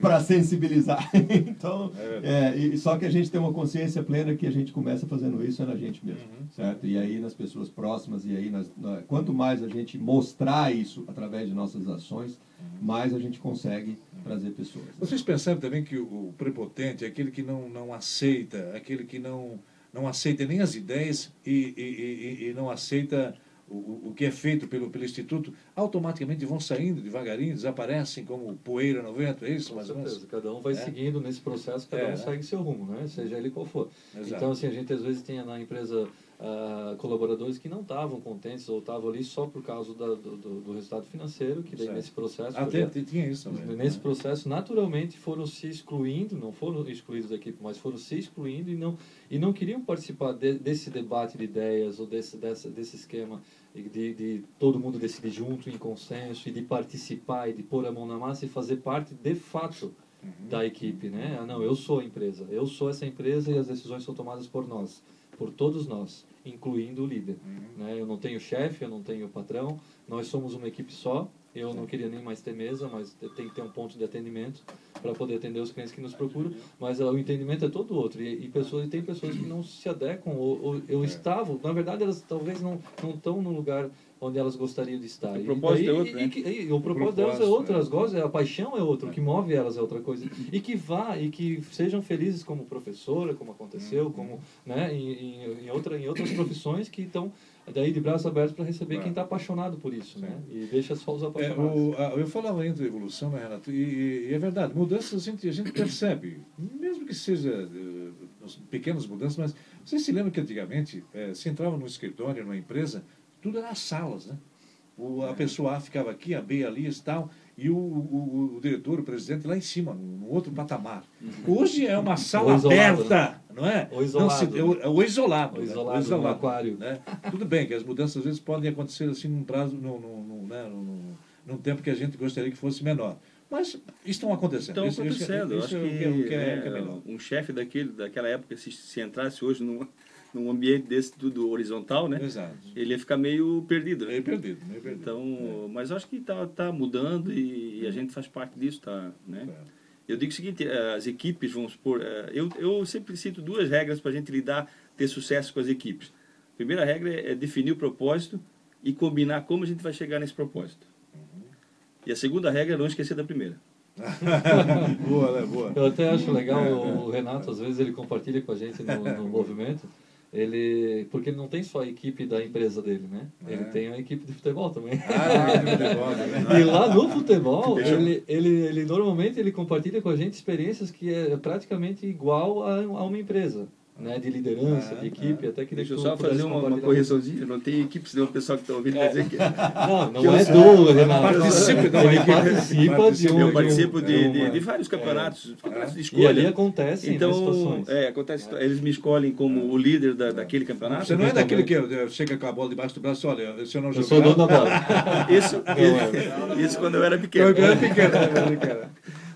E: para sensibilizar. então, é, e, só que a gente tem uma consciência plena que a gente começa fazendo isso é na gente mesmo, uhum. certo? E aí nas pessoas próximas, e aí nós, quanto mais a gente mostrar isso através de nossas ações, uhum. mais a gente consegue trazer pessoas.
C: Vocês percebem também que o prepotente é aquele que não, não aceita, aquele que não não aceita nem as ideias e, e, e, e não aceita o, o que é feito pelo, pelo Instituto, automaticamente vão saindo devagarinho, desaparecem como poeira no vento, é isso?
F: Com certeza, cada um vai é. seguindo nesse processo, cada é, um segue seu rumo, né? seja ele qual for. Exato. Então, assim, a gente às vezes tem na empresa uh, colaboradores que não estavam contentes ou estavam ali só por causa da, do, do, resultado financeiro, que daí certo. nesse processo...
C: Até ah, tinha isso também.
F: Nesse né? processo, naturalmente, foram se excluindo, não foram excluídos da equipe, mas foram se excluindo e não, e não queriam participar de, desse debate de ideias ou desse, dessa, desse esquema de, de todo mundo decidir junto, em consenso, e de participar e de pôr a mão na massa e fazer parte, de fato, uhum. da equipe, né? Ah, não, eu sou a empresa, eu sou essa empresa e as decisões são tomadas por nós, por todos nós incluindo o líder. Uhum. Né? Eu não tenho chefe, eu não tenho patrão, nós somos uma equipe só. Eu não queria nem mais ter mesa, mas tem que ter um ponto de atendimento para poder atender os clientes que nos procuram. Mas uh, o entendimento é todo outro. E, e pessoas, e tem pessoas que não se adequam, ou, ou eu é. estava, na verdade, elas talvez não, não estão no lugar onde elas gostariam de estar.
D: O propósito
F: e,
D: é outro, né?
F: E, e, o propósito delas é outro, elas gostam, a paixão é outro, o que move elas é outra coisa. E que vá, e que sejam felizes como professora, como aconteceu, uhum. como, né, em, em, em, outra, em outras profissões que estão daí de braços abertos para receber é. quem está apaixonado por isso, né? E deixa só os apaixonados. É,
C: o, a, eu falava ainda da evolução, né, Renato? E, e, é verdade, mudanças a gente, a gente percebe, mesmo que seja uh, pequenas mudanças, mas você se lembra que antigamente, uh, se entrava no escritório, numa empresa, tudo era salas, né? O, a pessoa A ficava aqui, a B ali e tal, e o, o, o, diretor, o presidente, lá em cima, no outro patamar. Uhum. Hoje é uma sala isolado, aberta, né? não é?
F: Ou isolado. Não,
C: se, é o, isolado.
F: O isolado, né? o isolado
C: aquário. Né? Tudo bem que as mudanças às vezes podem acontecer assim num prazo, num, num, num, né? num, num tempo que a gente gostaria que fosse menor. Mas estão acontecendo.
D: Estão acontecendo. Isso, isso, isso acho que, que, é, que, é, é, é um chefe daquele, daquela época, se, se entrasse hoje numa num ambiente desse tudo horizontal, né?
C: Exato.
D: Ele ia ficar meio perdido. Né?
C: Meio perdido, meio perdido.
D: Então, é. mas eu acho que está tá mudando e, e, a gente faz parte disso, tá, né? É. Eu digo o seguinte, eh, as equipes, vamos supor, eh, eu, eu sempre cito duas regras para a gente lidar, ter sucesso com as equipes. A primeira regra é definir o propósito e combinar como a gente vai chegar nesse propósito. Uhum. E a segunda regra é não esquecer da primeira.
C: boa, né? Boa.
F: Eu até acho legal o Renato, às vezes ele compartilha com a gente no, no movimento ele porque ele não tem só a equipe da empresa dele, né? É. Ele tem a equipe de futebol também.
C: Ah, futebol, né?
F: e lá no futebol, ele, ele, ele normalmente ele compartilha com a gente experiências que é praticamente igual a, a uma empresa né, de liderança, de equipe, até que
D: deixa eu só fazer uma, uma correçãozinha. Não tem equipe, senão o pessoal que está ouvindo vai dizer que
F: não, não é do Renato.
C: Participa
F: da equipe. Participa de um.
D: Eu participo de, de, de vários campeonatos, campeonatos de escolha.
F: E ali acontece
D: então, situações. É, acontece. Eles me escolhem como o líder da, daquele campeonato.
C: Você não é daquele que chega com a bola debaixo do braço, olha, se eu não jogar.
F: Eu sou dono da bola.
D: isso, isso quando eu era pequeno.
C: Eu era pequeno.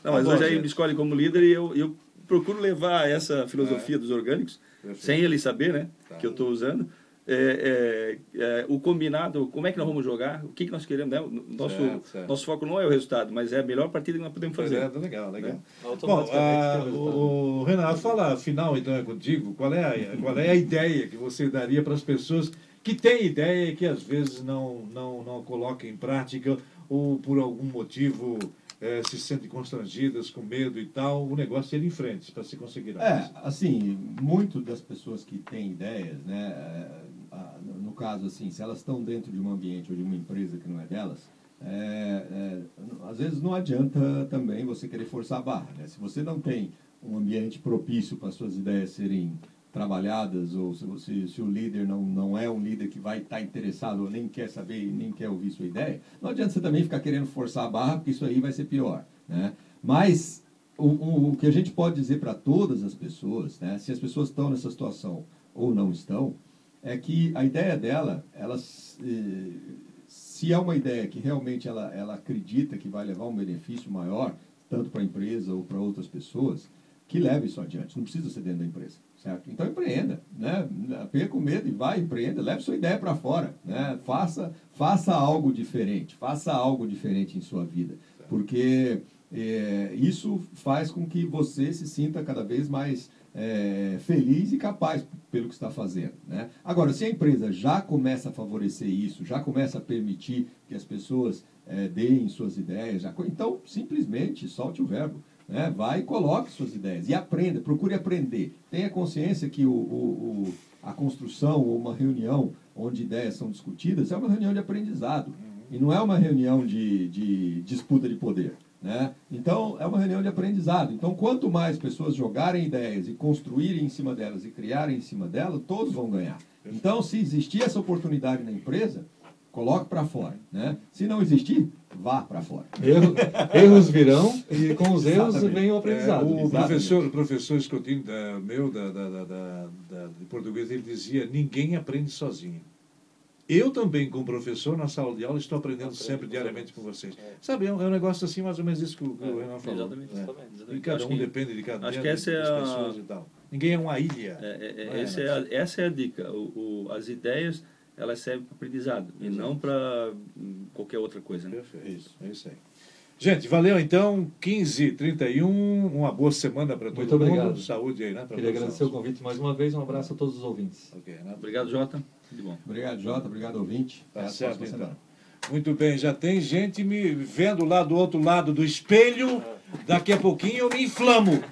D: Não, mas hoje aí me escolhem como líder e eu procuro levar essa filosofia é. dos orgânicos, sem ele saber, né, tá. que eu estou usando. É, é, é, o combinado, como é que nós vamos jogar, o que, que nós queremos, né? Nosso, certo, certo. nosso foco não é o resultado, mas é a melhor partida que nós podemos fazer.
C: É, legal, legal. Né? Bom, a, o, Renato, fala final então é contigo, qual é, a, qual é a ideia que você daria para as pessoas que têm ideia e que às vezes não, não, não colocam em prática ou por algum motivo é, se sentem constrangidas, com medo e tal, o negócio é ir em frente para se conseguir.
E: É, assim, muito das pessoas que têm ideias, né, é, no caso assim, se elas estão dentro de um ambiente ou de uma empresa que não é delas, é, é, às vezes não adianta também você querer forçar a barra. Né? Se você não tem um ambiente propício para suas ideias serem trabalhadas, ou se, você, se o líder não, não é um líder que vai estar tá interessado ou nem quer saber, nem quer ouvir sua ideia, não adianta você também ficar querendo forçar a barra, porque isso aí vai ser pior. Né? Mas o, o, o que a gente pode dizer para todas as pessoas, né, se as pessoas estão nessa situação ou não estão, é que a ideia dela, ela, eh, se é uma ideia que realmente ela, ela acredita que vai levar um benefício maior, tanto para a empresa ou para outras pessoas, que leve isso adiante. Não precisa ser dentro da empresa, certo? Então empreenda, né? Perca o medo e vai, empreenda, leve sua ideia para fora, né? Faça, faça algo diferente, faça algo diferente em sua vida, porque é, isso faz com que você se sinta cada vez mais é, feliz e capaz pelo que está fazendo. Né? Agora, se a empresa já começa a favorecer isso, já começa a permitir que as pessoas é, deem suas ideias, já, então simplesmente solte o verbo. Né? Vai e coloque suas ideias e aprenda, procure aprender. Tenha consciência que o, o, o, a construção ou uma reunião onde ideias são discutidas é uma reunião de aprendizado e não é uma reunião de, de disputa de poder. Né? Então, é uma reunião de aprendizado. Então, quanto mais pessoas jogarem ideias e construírem em cima delas e criarem em cima delas, todos vão ganhar. Então, se existir essa oportunidade na empresa, coloque para fora. Né? Se não existir, vá para fora.
F: Erro, erros virão e com os erros
E: Exatamente.
F: vem o aprendizado.
C: É, o
E: Exatamente.
C: professor, o professor Escotinho, da, meu, da, da, da, da- da- de português, ele dizia: ninguém aprende sozinho. Eu também, como professor, na sala de aula, estou aprendendo
F: Aprende
C: sempre
F: com
C: diariamente com vocês.
F: É.
C: Sabe, é um, é um negócio assim, mais ou menos isso que o, que o
F: É,
C: Renan falou.
D: exatamente,
C: né?
F: exatamente,
C: E cada
D: Acho
C: um
D: que-
C: depende de cada
D: acho
C: um,
D: que essa é
C: das
D: a-
C: pessoas e tal. Ninguém é uma ilha.
D: É, é, é,
C: é,
D: essa, é a, essa é a dica. O, o- as ideias, elas servem para aprendizado e não para hum, qualquer outra coisa. Né?
C: Perfeito. É isso, é isso aí. Gente, valeu então. 15 31 uma boa semana para todo
F: Muito
C: mundo.
F: obrigado.
C: Saúde aí, né?
F: Queria agradecer o convite mais uma vez. Um abraço a todos os ouvintes.
C: Ok, né?
D: Obrigado, Jota. Tudo bom.
E: Obrigado, Jota. Obrigado, ouvinte.
C: Tá
E: Até a
C: certo,
E: próxima
C: então.
E: semana.
C: Muito bem, já tem gente me vendo lá do outro lado do espelho. Daqui a pouquinho eu me inflamo.